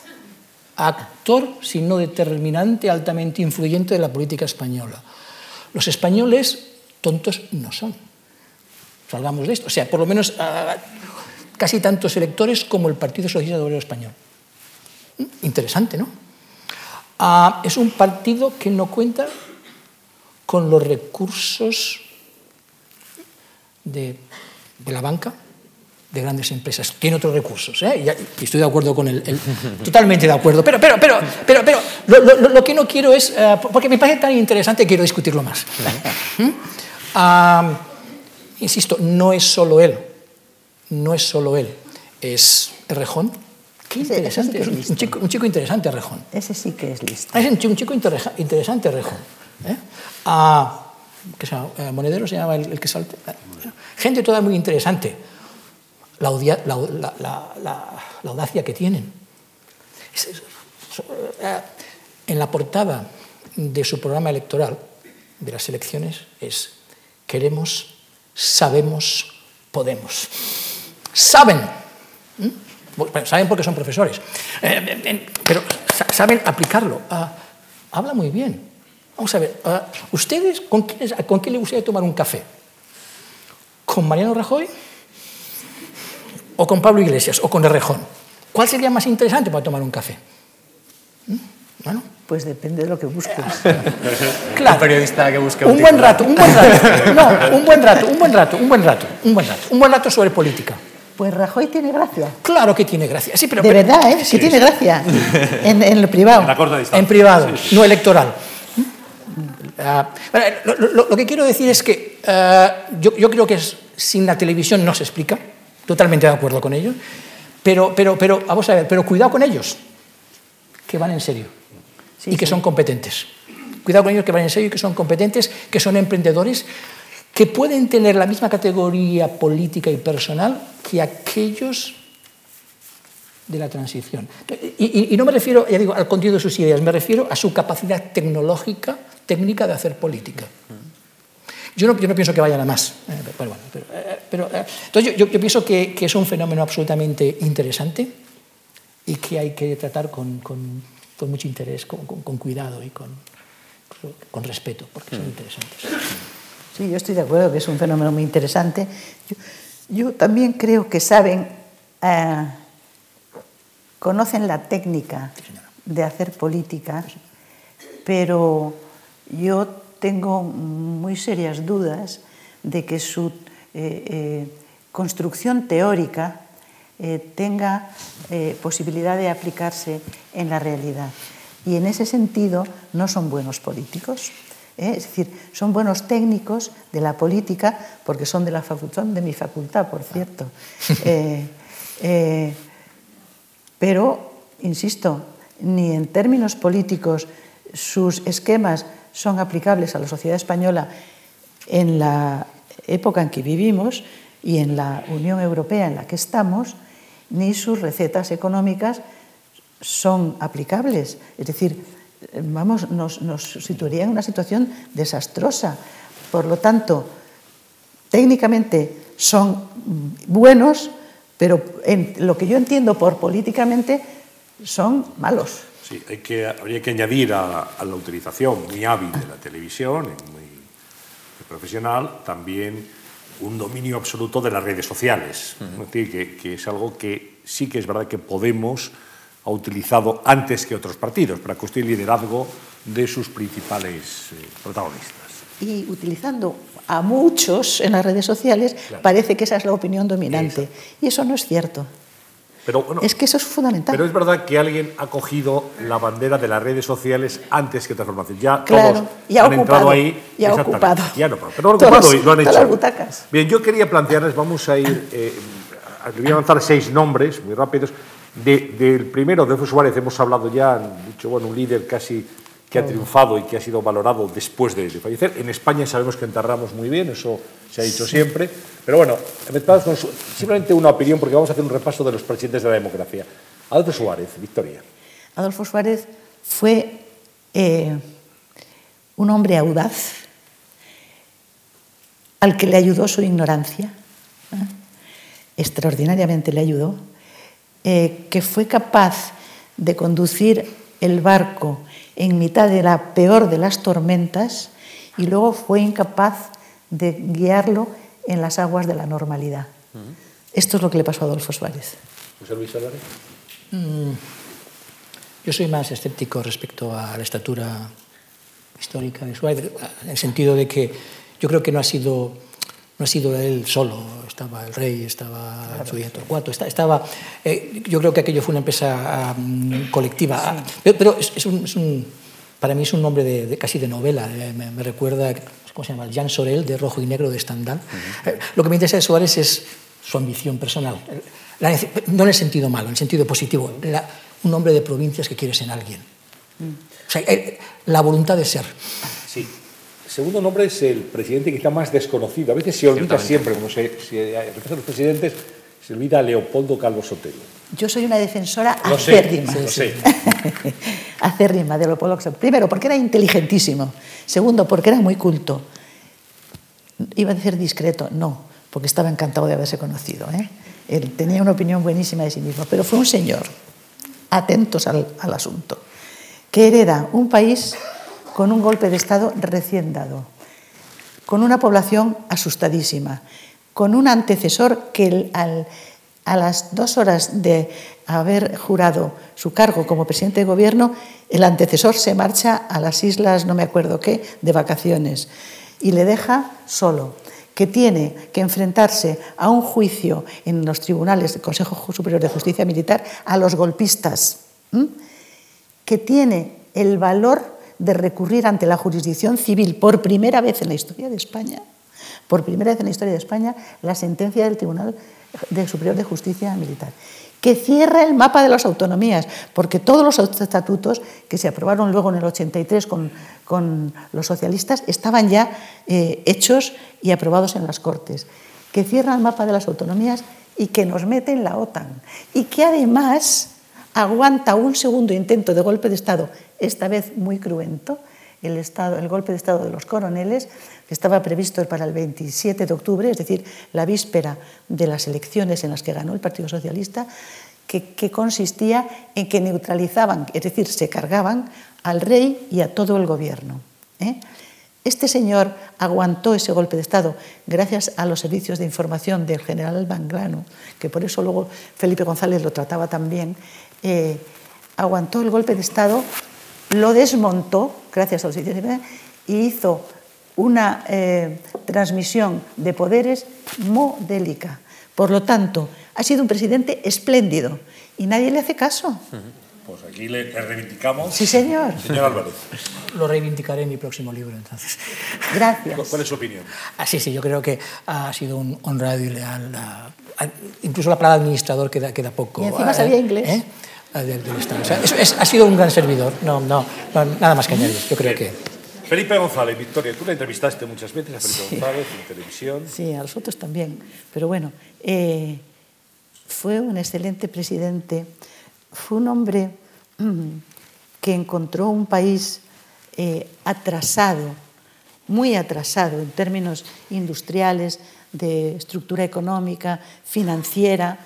actor, si no determinante, altamente influyente de la política española. Los españoles tontos no son. Salgamos de esto. O sea, por lo menos ah, casi tantos electores como el Partido Socialista Obrero Español. Mm, Interesante, ¿no? Ah, es un partido que no cuenta con los recursos de, de la banca, de grandes empresas. Tiene otros recursos, ¿eh? Y- estoy de acuerdo con él, totalmente de acuerdo. Pero, pero, pero, pero, pero lo, lo- lo que no quiero es, eh, porque me parece tan interesante, quiero discutirlo más. ¿Mm? Ah, insisto, no es solo él, no es solo él, es Rejón. Qué sí interesante, es un, listo. un chico, un chico interesante, Rejón. Ese sí que es listo. Es un chico, un chico interesa- interesante, Rejo. ¿eh? Ah, ¿qué se llama? Eh, Monedero se llama el, el que salta. Gente toda muy interesante. La, audacia que tienen. Es- es- so- eh, en la portada de su programa electoral de las elecciones es queremos, sabemos, podemos. Saben. Bueno, saben porque son profesores, Eh, eh, pero sa- saben aplicarlo. Ah, habla muy bien. Vamos a ver, ah, ¿ustedes con quién, con quién le gustaría tomar un café? ¿Con Mariano Rajoy? ¿O con Pablo Iglesias? ¿O con Errejón? ¿Cuál sería más interesante para tomar un café? ¿Mm? Bueno, Pues depende de lo que busques. claro. Un periodista que busque un un buen rato, un buen rato. No, un buen rato, un buen rato, un buen rato, un buen rato. Un buen rato sobre política. Pues Rajoy tiene gracia. Claro que tiene gracia. Sí, pero, De pero- verdad, ¿eh? Que tiene gracia. En, en lo privado. En la corta distancia. en privado, no electoral. Ah, bueno, lo, lo- lo que quiero decir es que ah, yo, yo creo que es- sin la televisión no se explica, totalmente de acuerdo con ellos, pero, pero, pero vamos a ver, pero cuidado con ellos, que van en serio Sí, y que sí. son competentes. Cuidado con ellos que van en serio y que son competentes, que son emprendedores, que pueden tener la misma categoría política y personal que aquellos de la transición. Y, y- y no me refiero, ya digo, al contenido de sus ideas, me refiero a su capacidad tecnológica, técnica de hacer política. Yo no, yo no pienso que vayan a más. eh, pero bueno, pero, eh, pero, eh, entonces yo, yo- pienso que, que es un fenómeno absolutamente interesante y que hay que tratar con, con- con mucho interés, con, con- con cuidado y con, con respeto, porque son interesantes. Sí, yo estoy de acuerdo que es un fenómeno muy interesante. Yo, yo también creo que saben, eh, conocen la técnica de hacer política, pero yo tengo muy serias dudas de que su eh, eh, construcción teórica tenga posibilidad de aplicarse en la realidad. Y en ese sentido no son buenos políticos. ¿Eh? Es decir, son buenos técnicos de la política porque son de, la facu- son de mi facultad, por cierto. Eh, eh, pero, insisto, ni en términos políticos sus esquemas son aplicables a la sociedad española en la época en que vivimos y en la Unión Europea en la que estamos, ni sus recetas económicas son aplicables. Es decir, vamos, nos, nos situaría en una situación desastrosa. Por lo tanto, técnicamente son buenos, pero en lo que yo entiendo por políticamente son malos. Sí, hay que, habría que añadir a, a la utilización muy hábil de la televisión, muy, muy profesional, también un dominio absoluto de las redes sociales. Es decir, que, que es algo que sí que es verdad que Podemos ha utilizado antes que otros partidos para construir liderazgo de sus principales eh, protagonistas. Y utilizando a muchos en las redes sociales, parece que esa es la opinión dominante. Y eso no es cierto. Pero, bueno, Es que eso es fundamental. Pero es verdad que alguien ha cogido la bandera de las redes sociales antes que otras formaciones. Ya Claro, todos ya han entrado ocupado, ahí. ya ocupado. Ya no, pero han ocupado y lo han hecho. las butacas. Bien, yo quería plantearles, vamos a ir, eh, voy a lanzar seis nombres muy rápidos. De- del primero, de Suárez, hemos hablado ya, han dicho, bueno, un líder casi que ha triunfado y que ha sido valorado después de, de fallecer. En España sabemos que enterramos muy bien, eso se ha dicho siempre. Pero bueno, con su- simplemente una opinión, porque vamos a hacer un repaso de los presidentes de la democracia. Adolfo Suárez, Victoria. Adolfo Suárez fue eh, un hombre audaz, al que le ayudó su ignorancia, ¿eh? extraordinariamente le ayudó, eh, que fue capaz de conducir el barco en mitad de la peor de las tormentas y luego fue incapaz de guiarlo en las aguas de la normalidad. Esto es lo que le pasó a Adolfo Suárez. José Luis Álvarez. Mm, yo soy más escéptico respecto a la estatura histórica de Suárez, en el sentido de que yo creo que no ha sido, no ha sido él solo, estaba el rey, estaba claro. hija Torcuato, estaba, eh, yo creo que aquello fue una empresa um, colectiva, sí. pero, pero es, es, un, es, un, para mí es un nombre de, de casi de novela, eh, me, me, recuerda, ¿cómo se llama? Jean Sorel, de Rojo y Negro, de Stendhal. Uh -huh. eh, lo que me interesa de Suárez es su ambición personal, la, no en el sentido malo, en el sentido positivo, la, un hombre de provincias que quiere ser alguien. Mm. O sea, la voluntad de ser. Sí. Segundo nombre es el presidente quizá más desconocido. A veces se olvida siempre, como se, se a los presidentes, se olvida a Leopoldo Calvo Sotelo. Yo soy una defensora lo acérrima. Sé, lo sé. acérrima de Leopoldo Calvo Primero, porque era inteligentísimo. Segundo, porque era muy culto. Iba a decir discreto, no, porque estaba encantado de haberse conocido. ¿eh? Él tenía una opinión buenísima de sí mismo, pero fue un señor. Atentos al, al asunto que hereda un país con un golpe de Estado recién dado, con una población asustadísima, con un antecesor que al, a las dos horas de haber jurado su cargo como presidente de gobierno, el antecesor se marcha a las islas, no me acuerdo qué, de vacaciones y le deja solo que tiene que enfrentarse a un juicio en los tribunales del Consejo Superior de Justicia Militar a los golpistas. Que tiene el valor de recurrir ante la jurisdicción civil por primera vez en la historia de España, por primera vez en la historia de España, la sentencia del Tribunal Superior de Justicia Militar, que cierra el mapa de las autonomías, porque todos los estatutos que se aprobaron luego en el 83 con, con los socialistas estaban ya eh, hechos y aprobados en las Cortes, que cierra el mapa de las autonomías y que nos mete en la OTAN, y que además aguanta un segundo intento de golpe de Estado, esta vez muy cruento, el, estado, el golpe de Estado de los coroneles, que estaba previsto para el 27 de octubre, es decir, la víspera de las elecciones en las que ganó el Partido Socialista, que, consistía en que neutralizaban, es decir, se cargaban al rey y a todo el gobierno. ¿eh? Este señor aguantó ese golpe de Estado gracias a los servicios de información del general Banglano, que por eso luego Felipe González lo trataba también, eh, aguantó el golpe de Estado, lo desmontó gracias a los y hizo una eh, transmisión de poderes modélica. Por lo tanto, ha sido un presidente espléndido y nadie le hace caso. Pues aquí le, le, reivindicamos. Sí, señor. Señor Álvarez. Lo reivindicaré en mi próximo libro, entonces. Gracias. ¿Cuál es su opinión? Ah, sí, sí, yo creo que ha sido un honrado y leal. Uh, incluso la palabra administrador queda, queda poco. Y encima sabía uh, inglés. ¿eh? Del, del Estado. O sea, es, es, ha sido un gran servidor. No, no, no nada más que añadir. Yo creo Bien. que. Felipe González, Victoria, tú la entrevistaste muchas veces a Felipe sí. González en televisión. Sí, a los otros también. Pero bueno, eh, fue un excelente presidente. Fue un hombre que encontró un país eh, atrasado, muy atrasado en términos industriales, de estructura económica, financiera,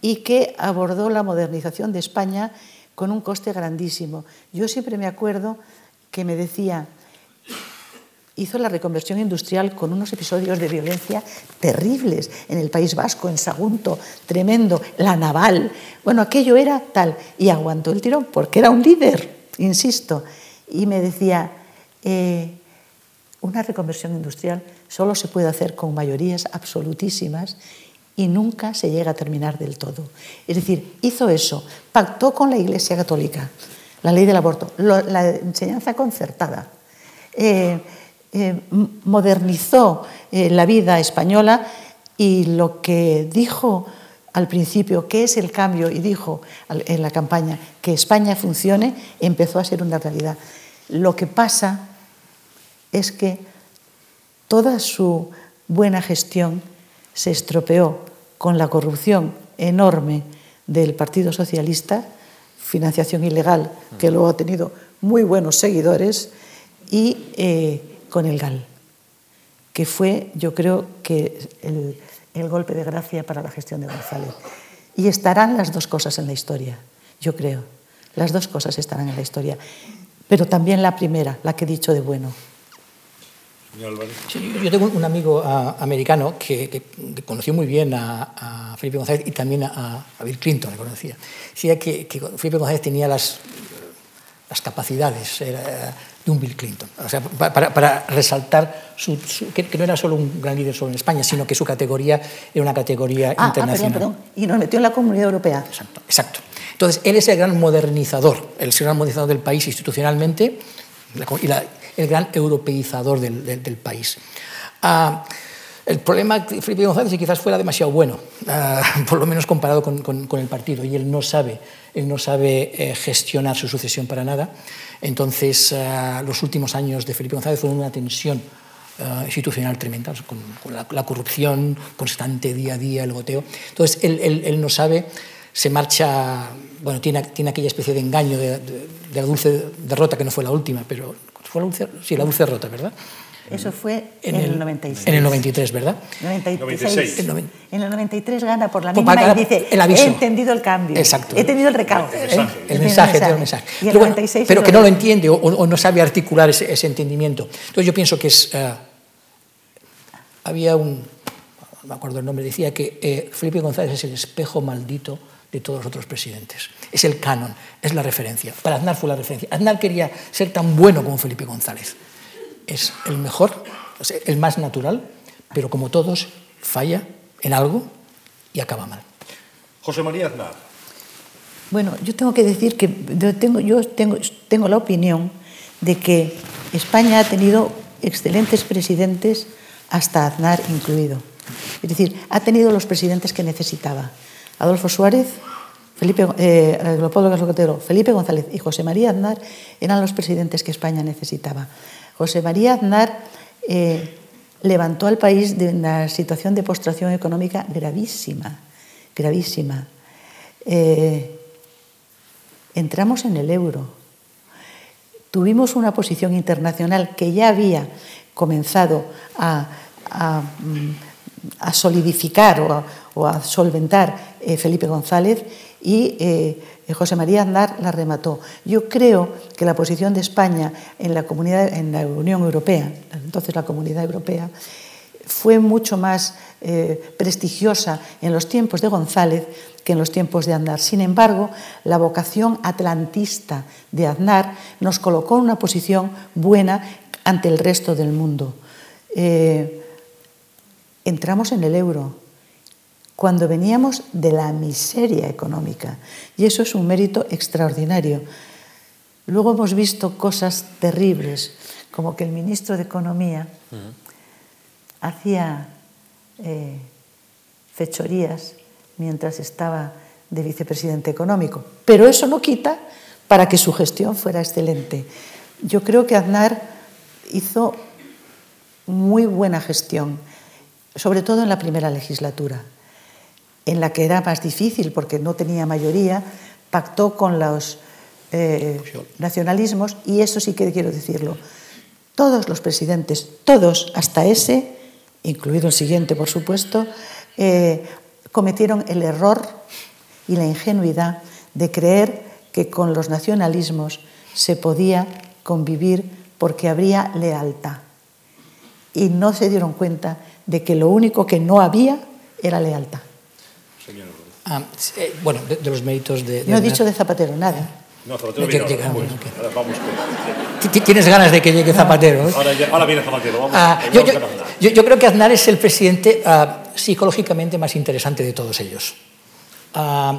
y que abordó la modernización de España con un coste grandísimo. Yo siempre me acuerdo que me decía, hizo la reconversión industrial con unos episodios de violencia terribles en el País Vasco, en Sagunto, tremendo, la naval. Bueno, aquello era tal. Y aguantó el tirón porque era un líder, insisto. Y me decía, eh, una reconversión industrial solo se puede hacer con mayorías absolutísimas y nunca se llega a terminar del todo. Es decir, hizo eso, pactó con la Iglesia Católica la ley del aborto, la enseñanza concertada. Eh, eh, modernizó eh, la vida española y lo que dijo al principio, que es el cambio, y dijo en la campaña que España funcione, empezó a ser una realidad. Lo que pasa es que toda su buena gestión se estropeó con la corrupción enorme del Partido Socialista, financiación ilegal, que luego ha tenido muy buenos seguidores, y eh, con el GAL, que fue, yo creo, que el, el golpe de gracia para la gestión de González. Y estarán las dos cosas en la historia, yo creo. Las dos cosas estarán en la historia. Pero también la primera, la que he dicho de bueno. Sí, yo tengo un amigo uh, americano que, que, que, conoció muy bien a, a, Felipe González y también a, a Bill Clinton, le conocía. Decía que, que, Felipe González tenía las, las capacidades era, de un Bill Clinton. O sea, para, para resaltar su, su, que, no era solo un gran líder solo en España, sino que su categoría era una categoría ah, internacional. Ah, perdón, perdón. Y nos metió en la Comunidad Europea. Exacto, exacto. Entonces, él es el gran modernizador, el gran modernizador del país institucionalmente y la, el gran europeizador del, país. Uh, el problema de Felipe González es quizás fuera demasiado bueno, uh, por lo menos comparado con, con, el partido, y él no sabe, él no sabe eh, gestionar su sucesión para nada. Entonces, uh, los últimos años de Felipe González fueron una tensión institucional tremenda, con, la, corrupción constante día a día, el goteo. Entonces, él, él no sabe, se marcha, bueno, tiene, tiene aquella especie de engaño de, de, de la dulce derrota, que no fue la última, pero fue la dulce, sí, la dulce derrota, ¿verdad? Eso fue en, en, el 96. En el 93, ¿verdad? 96. 96. El en el 93 gana por la mínima pues y dice, el aviso. he entendido el cambio, Exacto. he tenido el recaudo. El mensaje. El, el mensaje, el mensaje. Y el pero, 96 pero que no lo entiende o, o, no sabe articular ese, ese, entendimiento. Entonces yo pienso que es... Uh, había un... No me acuerdo el nombre, decía que eh, Felipe González es el espejo maldito de todos los otros presidentes. Es el canon, es la referencia. Para Aznar fue la referencia. Aznar quería ser tan bueno como Felipe González. Es el mejor, el más natural, pero como todos, falla en algo y acaba mal. José María Aznar. Bueno, yo tengo que decir que yo tengo, yo tengo, tengo la opinión de que España ha tenido excelentes presidentes, hasta Aznar incluido. Es decir, ha tenido los presidentes que necesitaba. Adolfo Suárez, Felipe, eh, Felipe González y José María Aznar eran los presidentes que España necesitaba. José María Aznar eh, levantó al país de una situación de postración económica gravísima, gravísima. Eh, entramos en el euro. Tuvimos una posición internacional que ya había comenzado a, a, a solidificar o a, o a solventar eh, Felipe González y eh, José María Aznar la remató. Yo creo que la posición de España en la, comunidad, en la Unión Europea, entonces la Comunidad Europea, fue mucho más eh, prestigiosa en los tiempos de González que en los tiempos de Aznar. Sin embargo, la vocación atlantista de Aznar nos colocó en una posición buena ante el resto del mundo. Entramos en el euro cuando veníamos de la miseria económica y eso es un mérito extraordinario. Luego hemos visto cosas terribles, como que el ministro de Economía uh -huh. hacía eh, fechorías mientras estaba de vicepresidente económico, pero eso no quita para que su gestión fuera excelente. Yo creo que Aznar hizo muy buena gestión sobre todo en la primera legislatura, en la que era más difícil porque no tenía mayoría, pactó con los eh, nacionalismos y eso sí que quiero decirlo. Todos los presidentes, todos, hasta ese, incluido el siguiente, por supuesto, eh, cometieron el error y la ingenuidad de creer que con los nacionalismos se podía convivir porque habría lealtad. Y no se dieron cuenta de que lo único que no había era lealtad. Ah, eh, bueno, de, de, los méritos de... de no he dicho de Zapatero nada. No, Zapatero viene ahora, llega, bueno, okay. ahora vamos con... ¿Tienes ganas de que llegue Zapatero? No. Ahora, ahora, viene Zapatero, vamos, ah, vamos yo, yo, yo, yo, creo que Aznar es el presidente uh, psicológicamente más interesante de todos ellos. Uh,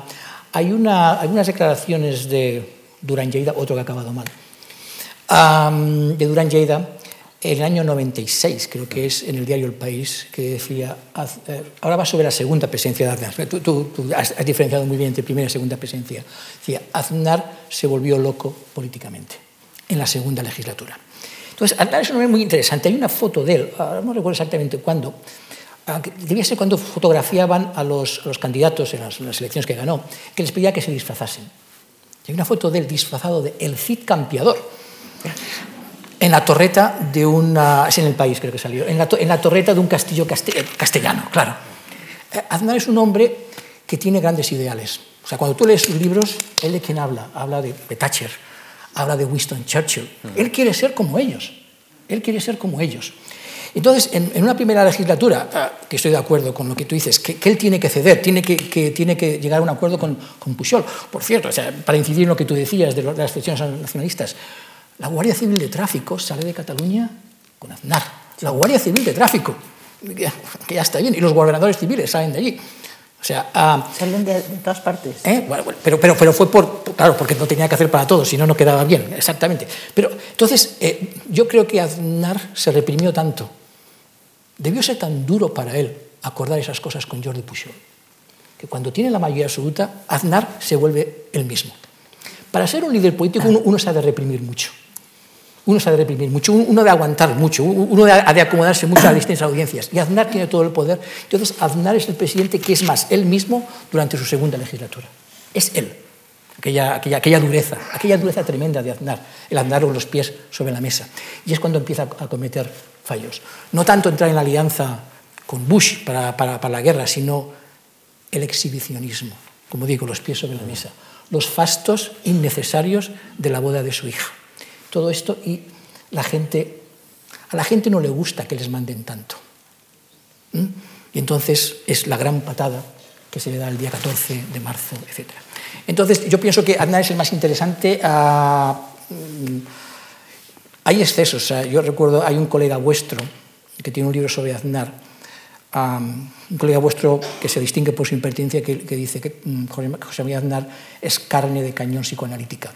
hay, una, hay unas declaraciones de Durán Lleida, otro que ha acabado mal, um, de Durán Lleida, en el año 96, creo que es en el diario El País, que decía, eh, ahora va sobre la segunda presencia de Aznar, tú, tú, tú has, has, diferenciado muy bien entre primera y segunda presencia, decía, Aznar se volvió loco políticamente en la segunda legislatura. Entonces, Aznar es un hombre muy interesante, hay una foto de él, no recuerdo exactamente cuándo, debía ser cuando fotografiaban a los, los candidatos en las, en las, elecciones que ganó, que les pedía que se disfrazasen. Hay una foto de él disfrazado de El Cid Campeador, en la torreta de una... es en el país creo que salió, en la, en la torreta de un castillo castellano, claro. Eh, Aznar es un hombre que tiene grandes ideales. O sea, cuando tú lees sus libros, ¿él de quién habla? Habla de, de Thatcher, habla de Winston Churchill. Él quiere ser como ellos. Él quiere ser como ellos. Entonces, en, en una primera legislatura, uh, que estoy de acuerdo con lo que tú dices, que, que él tiene que ceder, tiene que, que, tiene que llegar a un acuerdo con, con Pujol. Por cierto, o sea, para incidir en lo que tú decías de, las elecciones nacionalistas, la Guardia Civil de Tráfico sale de Cataluña con Aznar. La Guardia Civil de Tráfico, que ya está bien, y los gobernadores civiles salen de allí. O sea, uh, Salen de, de, todas partes. ¿eh? Bueno, bueno, pero, pero, pero, fue por, claro, porque no tenía que hacer para todos, si no, no quedaba bien, exactamente. Pero entonces, eh, yo creo que Aznar se reprimió tanto. Debió ser tan duro para él acordar esas cosas con Jordi Pujol, que cuando tiene la mayoría absoluta, Aznar se vuelve el mismo. Para ser un líder político, uno, uno se ha de reprimir mucho. Uno de reprimir mucho, uno de aguantar mucho, uno ha de acomodarse mucho a distintas audiencias. Y Aznar tiene todo el poder. Entonces, Aznar es el presidente que es más él mismo durante su segunda legislatura. Es él. Aquella, aquella, dureza, aquella dureza tremenda de Aznar, el andar con los pies sobre la mesa. Y es cuando empieza a cometer fallos. No tanto entrar en la alianza con Bush para, para, para la guerra, sino el exhibicionismo, como digo, los pies sobre la mesa, los fastos innecesarios de la boda de su hija todo esto y la gente, a la gente no le gusta que les manden tanto. ¿Mm? Y entonces es la gran patada que se le da el día 14 de marzo, etc. Entonces yo pienso que Aznar es el más interesante. Uh, hay excesos. Yo recuerdo, hay un colega vuestro que tiene un libro sobre Aznar, um, un colega vuestro que se distingue por su impertinencia, que, que dice que um, José María Aznar es carne de cañón psicoanalítica.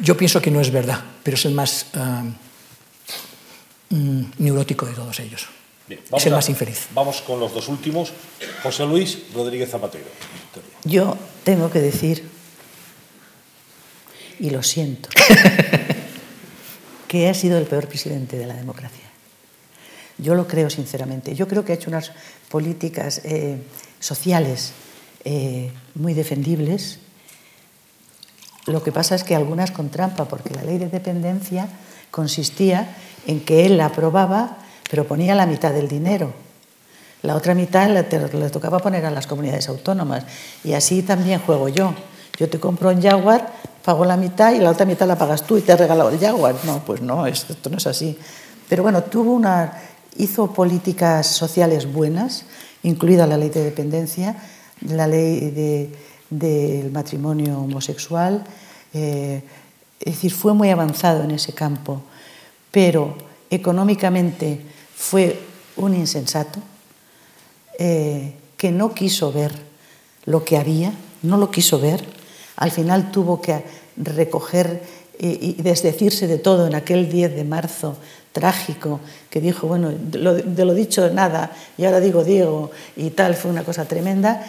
Yo pienso que no es verdad, pero es el más uh, um, neurótico de todos ellos. Bien, es el más infeliz. Vamos con los dos últimos. José Luis Rodríguez Zapatero. Yo tengo que decir, y lo siento, que ha sido el peor presidente de la democracia. Yo lo creo sinceramente. Yo creo que ha hecho unas políticas eh, sociales eh, muy defendibles. Lo que pasa es que algunas con trampa, porque la ley de dependencia consistía en que él la aprobaba, pero ponía la mitad del dinero. La otra mitad le, tocaba poner a las comunidades autónomas. Y así también juego yo. Yo te compro un Jaguar, pago la mitad y la otra mitad la pagas tú y te he regalado el Jaguar. No, pues no, esto no es así. Pero bueno, tuvo una, hizo políticas sociales buenas, incluida la ley de dependencia, la ley del de, matrimonio homosexual. Eh, es decir, fue muy avanzado en ese campo, pero económicamente fue un insensato eh, que no quiso ver lo que había, no lo quiso ver. Al final tuvo que recoger y, desdecirse de todo en aquel 10 de marzo trágico, que dijo, bueno, de lo, de lo dicho nada, y ahora digo Diego, y tal, fue una cosa tremenda.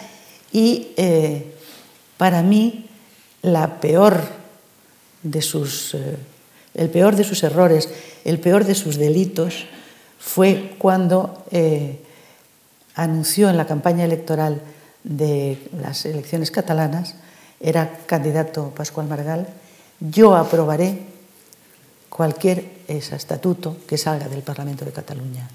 Y eh, para mí, la peor de sus, eh, el peor de sus errores, el peor de sus delitos, fue cuando eh, anunció en la campaña electoral de las elecciones catalanas, era candidato Pascual Margal, yo aprobaré cualquier estatuto que salga del Parlamento de Cataluña.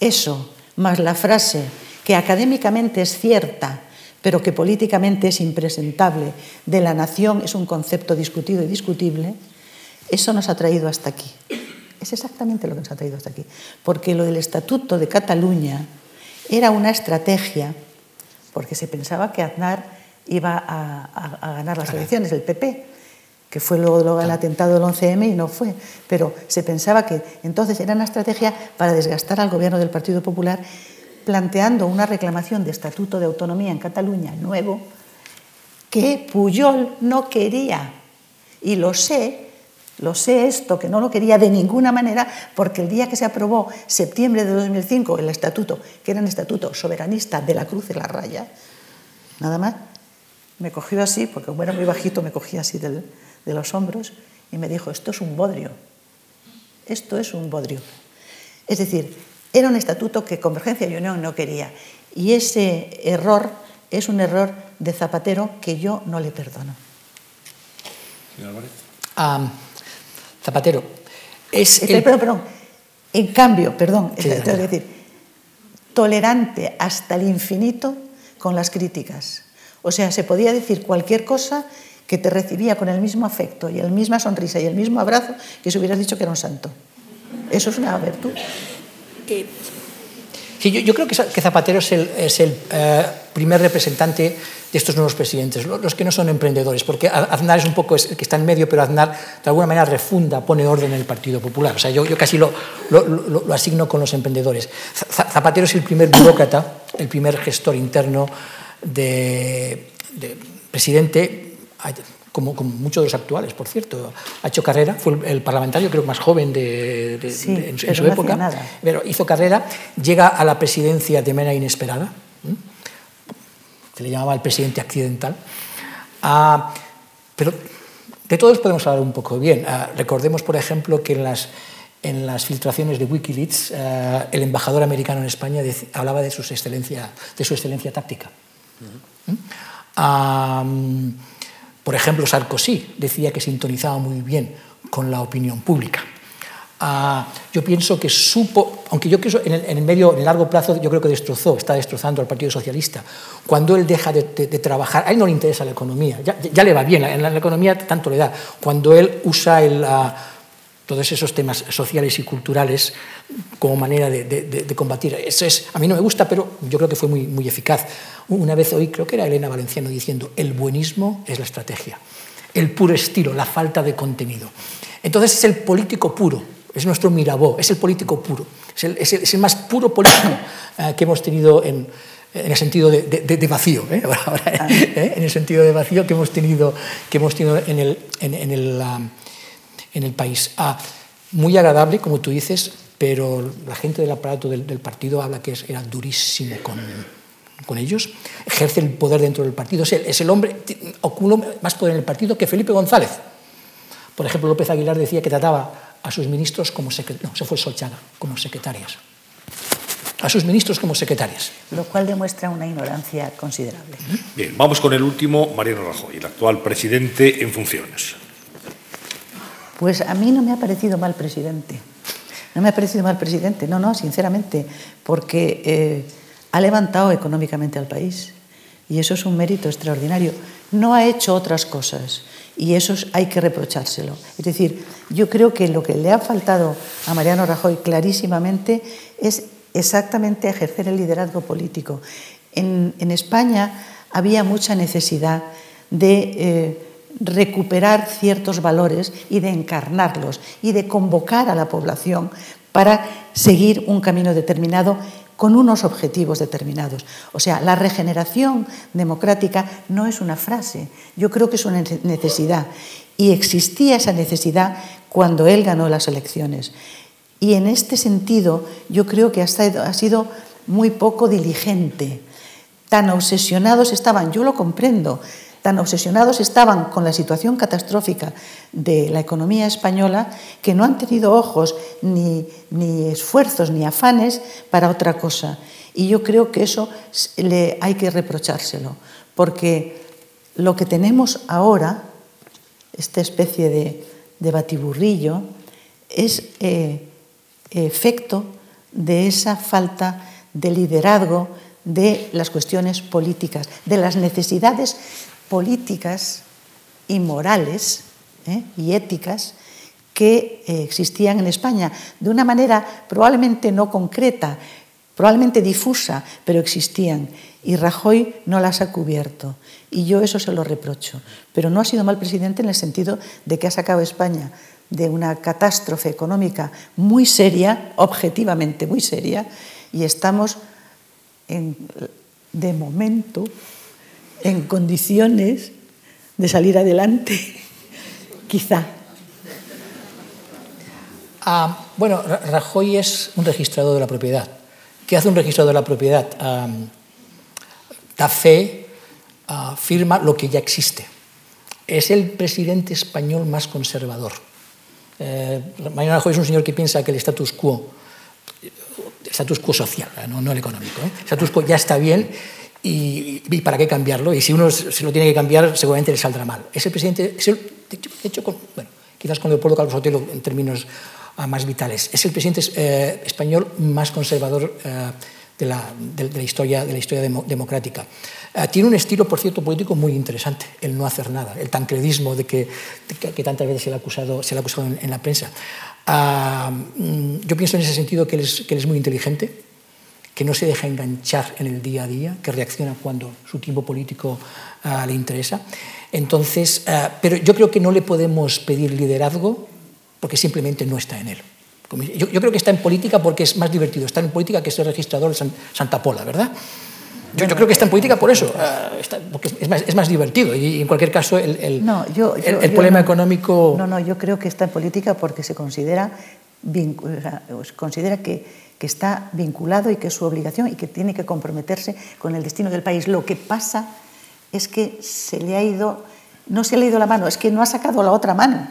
Eso, más la frase que académicamente es cierta, pero que políticamente es impresentable, de la nación es un concepto discutido y discutible, eso nos ha traído hasta aquí. Es exactamente lo que nos ha traído hasta aquí. Porque lo del Estatuto de Cataluña era una estrategia, porque se pensaba que Aznar iba a, a, a ganar las elecciones, el PP, que fue luego, luego el atentado del 11M y no fue, pero se pensaba que entonces era una estrategia para desgastar al gobierno del Partido Popular, planteando una reclamación de estatuto de autonomía en Cataluña nuevo, que Puyol no quería. Y lo sé, lo sé esto, que no lo quería de ninguna manera, porque el día que se aprobó, septiembre de 2005, el estatuto, que era un estatuto soberanista de la Cruz de la Raya, nada más, me cogió así, porque como era muy bajito, me cogía así del, de los hombros y me dijo, esto es un bodrio, esto es un bodrio. Es decir, Era un estatuto que Convergencia y Unión no quería. Y ese error es un error de Zapatero que yo no le perdono. Um, Zapatero, es el... Perdón, perdón. En cambio, perdón, sí, es decir, tolerante hasta el infinito con las críticas. O sea, se podía decir cualquier cosa que te recibía con el mismo afecto y la misma sonrisa y el mismo abrazo que si hubieras dicho que era un santo. Eso es una virtud. Eh, sí, yo, yo, creo que, Zapatero es el, es el eh, primer representante de estos nuevos presidentes, los que no son emprendedores, porque Aznar es un poco el que está en medio, pero Aznar de alguna manera refunda, pone orden en el Partido Popular. O sea, yo, yo casi lo, lo, lo, lo asigno con los emprendedores. Zapatero es el primer burócrata, el primer gestor interno de, de presidente como, como, muchos de los actuales, por cierto. Ha hecho carrera, fue el, parlamentario creo más joven de, de, sí, de, en, en, su no época, nada. pero hizo carrera, llega a la presidencia de manera inesperada, ¿eh? se le llamaba el presidente accidental, ah, pero de todos podemos hablar un poco bien. Ah, recordemos, por ejemplo, que en las, en las filtraciones de Wikileaks, ah, el embajador americano en España hablaba de, sus excelencia, de su excelencia táctica. Uh -huh. ¿Mm? Por ejemplo, Sarkozy decía que sintonizaba muy bien con la opinión pública. Uh, yo pienso que supo, aunque yo creo en el, en el, medio, en el largo plazo, yo creo que destrozó, está destrozando al Partido Socialista. Cuando él deja de, de, de trabajar, a él no le interesa la economía, ya, ya le va bien, en la, la, economía tanto le da. Cuando él usa el, uh, todos esos temas sociales y culturales como manera de, de, de, combatir. Eso es, a mí no me gusta, pero yo creo que fue muy, muy eficaz. Una vez oí, creo que era Elena Valenciano diciendo, el buenismo es la estrategia, el puro estilo, la falta de contenido. Entonces es el político puro, es nuestro Mirabó, es el político puro, es el, es el, es el más puro político uh, que hemos tenido en, en el sentido de, de, de vacío, ¿eh? Ahora, ¿eh? en el sentido de vacío que hemos tenido, que hemos tenido en el, en, en el um, en el país. Ah, muy agradable, como tú dices, pero la gente del aparato del, del partido habla que es, era durísimo con, con, ellos. Ejerce el poder dentro del partido. Es el, es el hombre, ocupa más poder en el partido que Felipe González. Por ejemplo, López Aguilar decía que trataba a sus ministros como secretarias, no, se fue Solchaga, como secretarias. A sus ministros como secretarias. Lo cual demuestra una ignorancia considerable. Bien, vamos con el último, Mariano Rajoy, el actual presidente en funciones. Pues a mí no me ha parecido mal presidente. No me ha parecido mal presidente, no, no, sinceramente, porque eh, ha levantado económicamente al país y eso es un mérito extraordinario. No ha hecho otras cosas y eso hay que reprochárselo. Es decir, yo creo que lo que le ha faltado a Mariano Rajoy clarísimamente es exactamente ejercer el liderazgo político. En, España había mucha necesidad de... Eh, recuperar ciertos valores y de encarnarlos y de convocar a la población para seguir un camino determinado con unos objetivos determinados. O sea, la regeneración democrática no es una frase, yo creo que es una necesidad. Y existía esa necesidad cuando él ganó las elecciones. Y en este sentido, yo creo que ha sido muy poco diligente. Tan obsesionados estaban, yo lo comprendo, tan obsesionados estaban con la situación catastrófica de la economía española que no han tenido ojos ni, ni esfuerzos ni afanes para otra cosa. Y yo creo que eso le hay que reprochárselo, porque lo que tenemos ahora, esta especie de, de batiburrillo, es eh, efecto de esa falta de liderazgo de las cuestiones políticas, de las necesidades políticas y morales ¿eh? y éticas que eh, existían en España de una manera probablemente no concreta, probablemente difusa, pero existían. Y Rajoy no las ha cubierto. Y yo eso se lo reprocho. Pero no ha sido mal presidente en el sentido de que ha sacado España de una catástrofe económica muy seria, objetivamente muy seria, y estamos de momento en condiciones de salir adelante, quizá. Ah, bueno, Rajoy es un registrador de la propiedad. ¿Qué hace un registrador de la propiedad? Ah, da fe, ah, firma lo que ya existe. Es el presidente español más conservador. Eh, Mariano Rajoy es un señor que piensa que el status quo status quo social, no, no el económico. ¿eh? El status quo ya está bien y, y, para qué cambiarlo. Y si uno se lo tiene que cambiar, seguramente le saldrá mal. Es el presidente, es el, de hecho, con, bueno, quizás con Leopoldo Calvo Sotelo en términos uh, más vitales, es el presidente eh, español más conservador uh, de, la, de, de, la, historia, de la historia demo, democrática. Uh, tiene un estilo, por cierto, político muy interesante, el no hacer nada, el tancredismo de que, de que, que tantas veces se le ha acusado, se le ha acusado en, en la prensa. yo pienso en ese sentido que él, es, que él es muy inteligente, que no se deja enganchar en el día a día, que reacciona cuando su tiempo político uh, le interesa. Entonces, uh, pero yo creo que no le podemos pedir liderazgo porque simplemente no está en él. Yo, yo, creo que está en política porque es más divertido estar en política que ser registrador de San, Santa Pola, ¿verdad? Yo, yo, creo que está en política por eso, uh, está, porque es más, es más, divertido y, en cualquier caso el, el, no, yo, el, el problema no, económico... No, no, yo creo que está en política porque se considera, considera que que está vinculado y que es su obligación y que tiene que comprometerse con el destino del país. Lo que pasa es que se le ha ido, no se le ha ido la mano, es que no ha sacado la otra mano.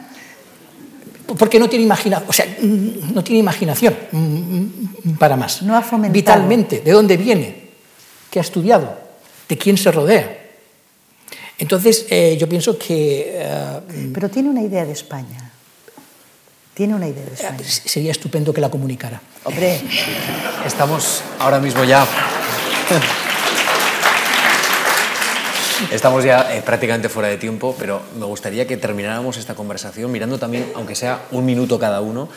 Porque no tiene imaginación, o sea, no tiene imaginación para más. No ha fomentado. Vitalmente, ¿de dónde viene? ¿Qué ha estudiado? ¿De quién se rodea? Entonces, eh, yo pienso que... Uh, Pero tiene una idea de España. Tiene una idea de España. Sería estupendo que la comunicara. Hombre, estamos ahora mismo ya. Estamos ya eh, prácticamente fuera de tiempo, pero me gustaría que termináramos esta conversación mirando también, aunque sea un minuto cada uno,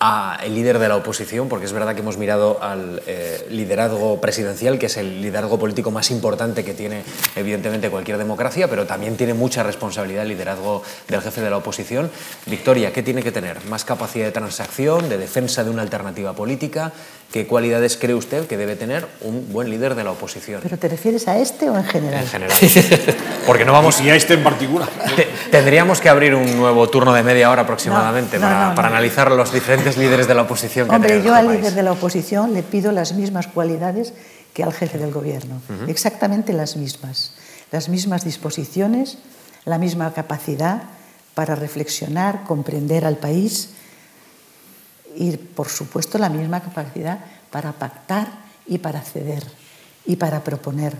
al líder de la oposición, porque es verdad que hemos mirado al eh, liderazgo presidencial, que es el liderazgo político más importante que tiene evidentemente cualquier democracia, pero también tiene mucha responsabilidad el liderazgo del jefe de la oposición. Victoria, ¿qué tiene que tener? ¿Más capacidad de transacción, de defensa de una alternativa política? ¿Qué cualidades cree usted que debe tener un buen líder de la oposición? ¿Pero te refieres a este o en general? En general. Porque no vamos... Y a este en particular. Tendríamos que abrir un nuevo turno de media hora aproximadamente no, no, para, no, para analizar los diferentes líderes de la oposición que Hombre, yo al país. líder de la oposición le pido las mismas cualidades que al jefe del gobierno. Uh -huh. Exactamente las mismas. Las mismas disposiciones, la misma capacidad para reflexionar, comprender al país y, por supuesto, la misma capacidad para pactar y para ceder y para proponer.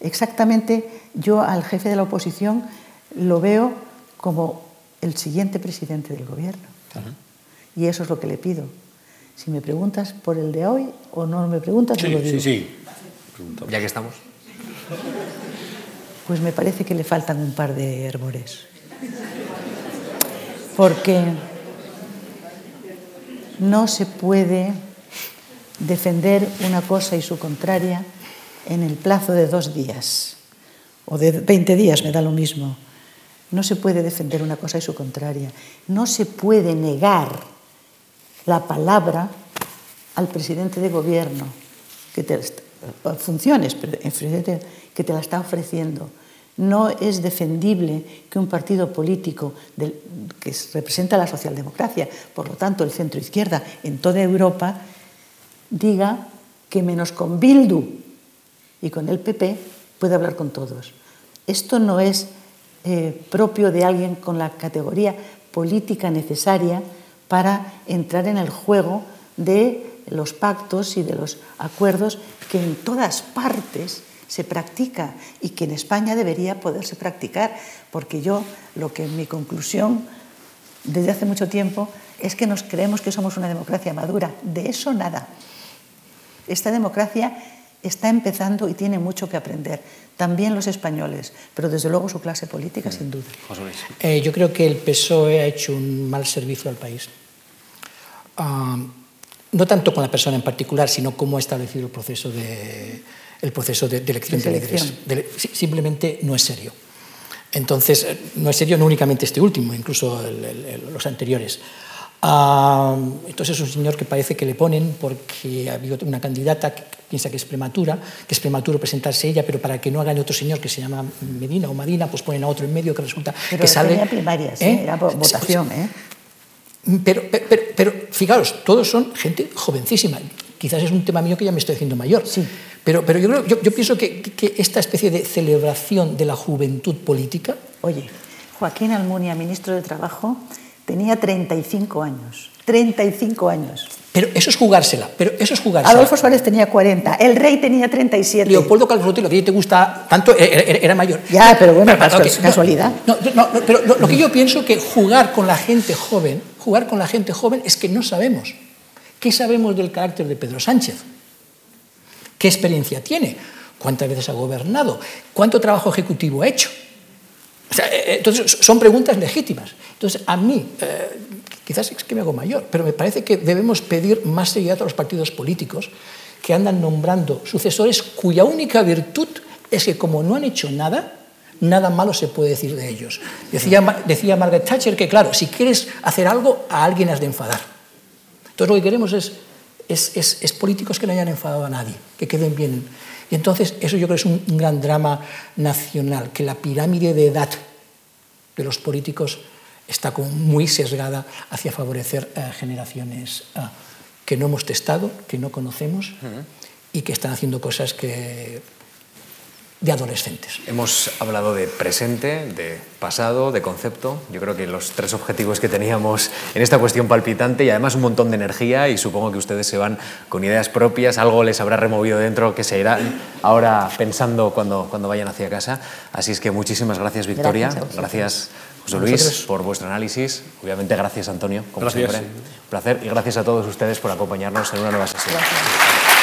Exactamente, yo al jefe de la oposición lo veo como el siguiente presidente del gobierno. Uh -huh. Y eso es lo que le pido. Si me preguntas por el de hoy o no me preguntas, sí, lo digo. Sí, sí. Ya que estamos. Pues me parece que le faltan un par de herbores. Porque no se puede defender una cosa y su contraria en el plazo de dos días o de 20 días, me da lo mismo. No se puede defender una cosa y su contraria. No se puede negar la palabra al presidente de gobierno que te funciones que te la está ofreciendo. No es defendible que un partido político que representa la socialdemocracia, por lo tanto el centro izquierda en toda Europa, diga que menos con Bildu y con el PP puede hablar con todos. Esto no es eh, propio de alguien con la categoría política necesaria para entrar en el juego de los pactos y de los acuerdos que en todas partes se practica y que en España debería poderse practicar, porque yo lo que mi conclusión desde hace mucho tiempo es que nos creemos que somos una democracia madura. De eso nada. Esta democracia está empezando y tiene mucho que aprender. También los españoles, pero desde luego su clase política, sin duda. Eh, yo creo que el PSOE ha hecho un mal servicio al país. Uh, no tanto con la persona en particular, sino cómo ha establecido el proceso de, el proceso de, de elección de, de líderes. De, simplemente no es serio. Entonces, no es serio no únicamente este último, incluso el, el, los anteriores. Uh, entonces es un señor que parece que le ponen porque ha habido una candidata que piensa que es prematura, que es prematuro presentarse ella, pero para que no gane otro señor que se llama Medina o Madina, pues ponen a otro en medio que resulta pero que sale... Tenía primarias, ¿eh? era votación, ¿eh? Pero, pero, pero, fijaros, todos son gente jovencísima. Quizás es un tema mío que ya me estoy haciendo mayor. Sí. Pero, pero yo, creo, yo, yo pienso que, que, esta especie de celebración de la juventud política. Oye, Joaquín Almunia, ministro de Trabajo, tenía 35 años. 35 años. Pero eso es jugársela, pero eso es jugársela. Adolfo Suárez tenía 40, el rey tenía 37. Leopoldo Carlos lo que a ti te gusta tanto, e, e, era, mayor. Ya, pero bueno, pero, okay, es casualidad. No, no, no pero lo, lo, que yo pienso que jugar con la gente joven, jugar con la gente joven es que no sabemos. ¿Qué sabemos del carácter de Pedro Sánchez? ¿Qué experiencia tiene? ¿Cuántas veces ha gobernado? ¿Cuánto trabajo ejecutivo ha hecho? O sea, eh, entonces, son preguntas legítimas. Entonces, a mí, eh, quizás es que me hago mayor, pero me parece que debemos pedir más seriedad a los partidos políticos que andan nombrando sucesores cuya única virtud es que como no han hecho nada, nada malo se puede decir de ellos. Decía, decía Margaret Thatcher que, claro, si quieres hacer algo, a alguien has de enfadar. Entonces, lo que queremos es, es, es, es políticos que no hayan enfadado a nadie, que queden bien. Y entonces, eso yo creo que es un, un gran drama nacional, que la pirámide de edad de los políticos está como muy sesgada hacia favorecer uh, generaciones que no hemos testado, que no conocemos uh -huh. y que están haciendo cosas que de adolescentes. Hemos hablado de presente, de pasado, de concepto. Yo creo que los tres objetivos que teníamos en esta cuestión palpitante y además un montón de energía y supongo que ustedes se van con ideas propias, algo les habrá removido dentro que se irán ahora pensando cuando, cuando vayan hacia casa. Así es que muchísimas gracias Victoria, gracias, gracias José Luis por vuestro análisis, obviamente gracias Antonio, como gracias. siempre. Un placer y gracias a todos ustedes por acompañarnos en una nueva sesión. Gracias.